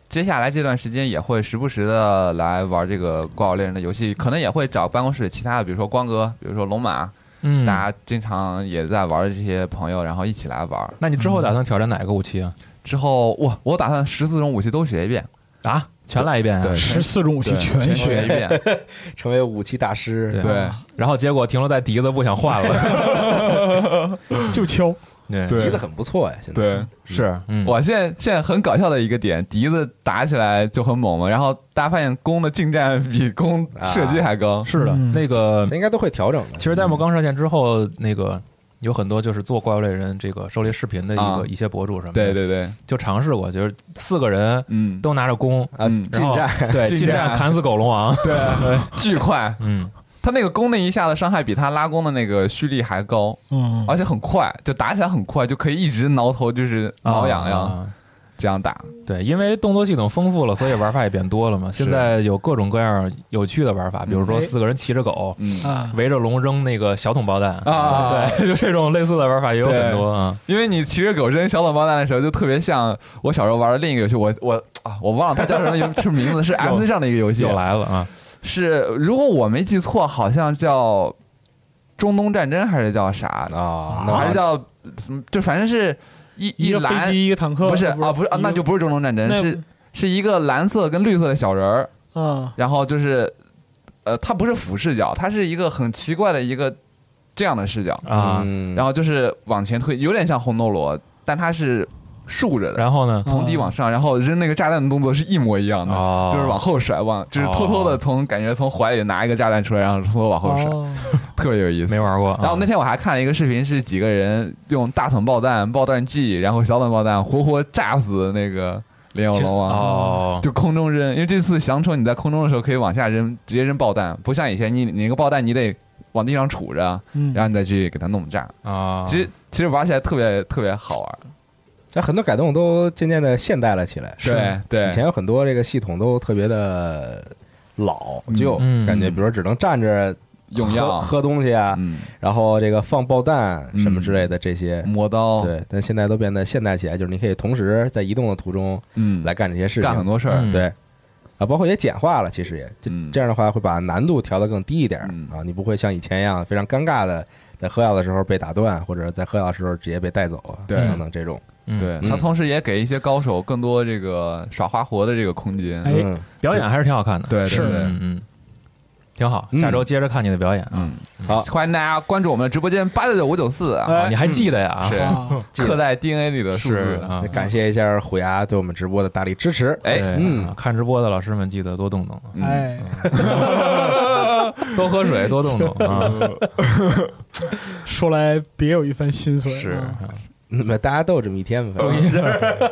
接下来这段时间也会时不时的来玩这个《怪物猎人》的游戏，可能也会找办公室其他的，比如说光哥，比如说龙马，嗯，大家经常也在玩的这些朋友，然后一起来玩。那你之后打算挑战哪个武器啊？之后，我我打算十四种武器都学一遍，啊，全来一遍啊？对十四种武器全全学一，遍。[laughs] 成为武器大师，对。对，然后结果停留在笛子不想换了。[laughs] 就敲。对。对。笛子很不错呀，现在。对，是，嗯，我现在现在很搞笑的一个点，笛子打起来就很猛嘛，然后大家发现弓的近战比弓射击还高，是的，嗯。那个这应该都会调整的。其实 demo 刚上线之后，那个有很多就是做怪物猎人这个狩猎视频的一个、啊。一些博主什么的，对对对，就尝试过，就是四个人嗯，都拿着弓，啊嗯，近战，对，近近战战砍死狗龙王，对 [laughs] 巨快，嗯，他那个弓那一下的伤害比他拉弓的那个蓄力还高，嗯，而且很快，就打起来很快，就可以一直挠头，就是挠痒痒、啊这样打。对，因为动作系统丰富了，所以玩法也变多了嘛。现在有各种各样有趣的玩法，比如说哎四个人骑着狗。嗯，啊，围着龙扔那个小桶爆弹啊对，就这种类似的玩法也有很多啊。因为你骑着狗扔小桶爆弹的时候，就特别像我小时候玩的另一个游戏，我我啊，我忘了它叫什么游 [laughs] 是名字，是 FC 上的一个游戏，又来了啊！是如果我没记错，好像叫中东战争还是叫啥？啊，还是叫什么？就反正是一一个蓝飞机，一个坦克，不是啊，不是啊，那就不是中东战争，是是一个蓝色跟绿色的小人儿，啊，然后就是呃，它不是俯视角，它是一个很奇怪的一个这样的视角，啊，嗯然后就是往前推，有点像红斗罗，但它是竖着的，然后呢？从低往上，然后扔那个炸弹的动作是一模一样的。哦，就是往后甩，往就是偷偷的从感觉从怀里拿一个炸弹出来，然后偷偷往后甩，哦，特别有意思。没玩过。然后那啊天我还看了一个视频，是几个人用大桶爆弹、爆弹剂，然后小桶爆弹活活炸死那个莲友龙王。哦，就空中扔，因为这次降虫你在空中的时候可以往下扔，直接扔爆弹，不像以前你你那个爆弹你得往地上杵着，嗯然后你再去给它弄炸。啊，其实其实玩起来特别特别好玩。那很多改动都渐渐的现代了起来。对对以前有很多这个系统都特别的老旧，嗯感觉比如说只能站着喝用药，喝东西啊，嗯，然后这个放爆弹什么之类的这些。磨刀，对，但现在都变得现代起来，就是你可以同时在移动的途中嗯，来干这些事情，干很多事儿。嗯。对，啊，包括也简化了，其实也。就嗯。这样的话，会把难度调得更低一点啊，你不会像以前一样非常尴尬的在喝药的时候被打断，或者在喝药的时候直接被带走啊，对。等等这种。嗯。对，他同时也给一些高手更多这个耍花活的这个空间。哎嗯，表演还是挺好看的。对对对。嗯嗯，挺好。嗯下周接着看你的表演啊。嗯，好欢迎大家关注我们的直播间八九九五九四啊，啊，你还记得呀？是啊刻在 DNA 里的数字。啊，感谢一下虎牙对我们直播的大力支持。哎嗯啊看直播的老师们记得多动动，嗯哎，[laughs] 多喝水，多动动啊。[laughs] 说来别有一番心酸。是，那么大家都有这么一天嘛，注意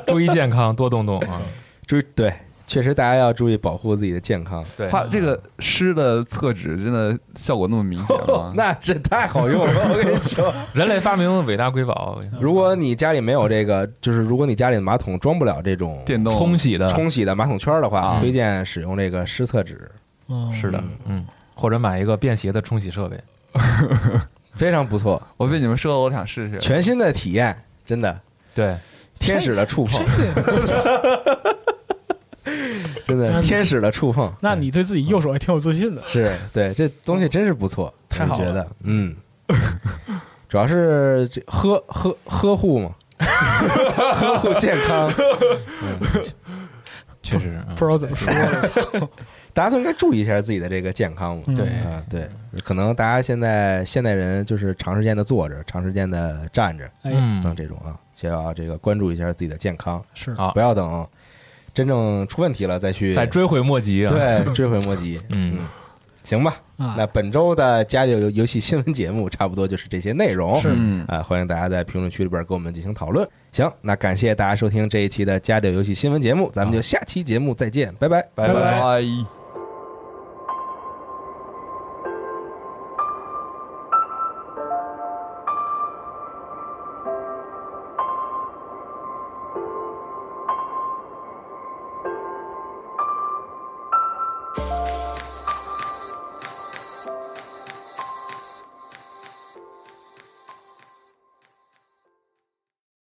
注意健康，多动动啊。注意对，确实大家要注意保护自己的健康。对，它这个湿的厕纸真的效果那么明显吗？[laughs] 那这太好用了，我跟你说。[laughs] 人类发明的伟大瑰宝，如果你家里没有这个，就是如果你家里的马桶装不了这种电动冲洗的，冲洗的马桶圈的话，啊推荐使用这个湿厕纸，嗯是的，嗯，或者买一个便携的冲洗设备。[laughs] 非常不错，我被你们说的，我想试试。全新的体验，真的。对，天使的触碰，真的天使的触碰。那你对自己右手还挺有自信的。是对这东西真是不错，[laughs] 太好了我觉得，嗯，主要是这呵呵呵护嘛，[laughs] 呵护健康，确实，嗯不知道怎么说了，[laughs] 大家都应该注意一下自己的这个健康嘛。嗯对啊，对，可能大家现在现代人就是长时间的坐着，长时间的站着，嗯，这种啊，就要这个关注一下自己的健康，是啊不要等真正出问题了再去再追悔莫及啊。，对追悔莫及。[laughs] 嗯，行吧，啊那本周的家里有游戏新闻节目差不多就是这些内容。是嗯啊，欢迎大家在评论区里边跟我们进行讨论。行，那感谢大家收听这一期的家里有游戏新闻节目，咱们就下期节目再见，拜拜。拜拜。拜。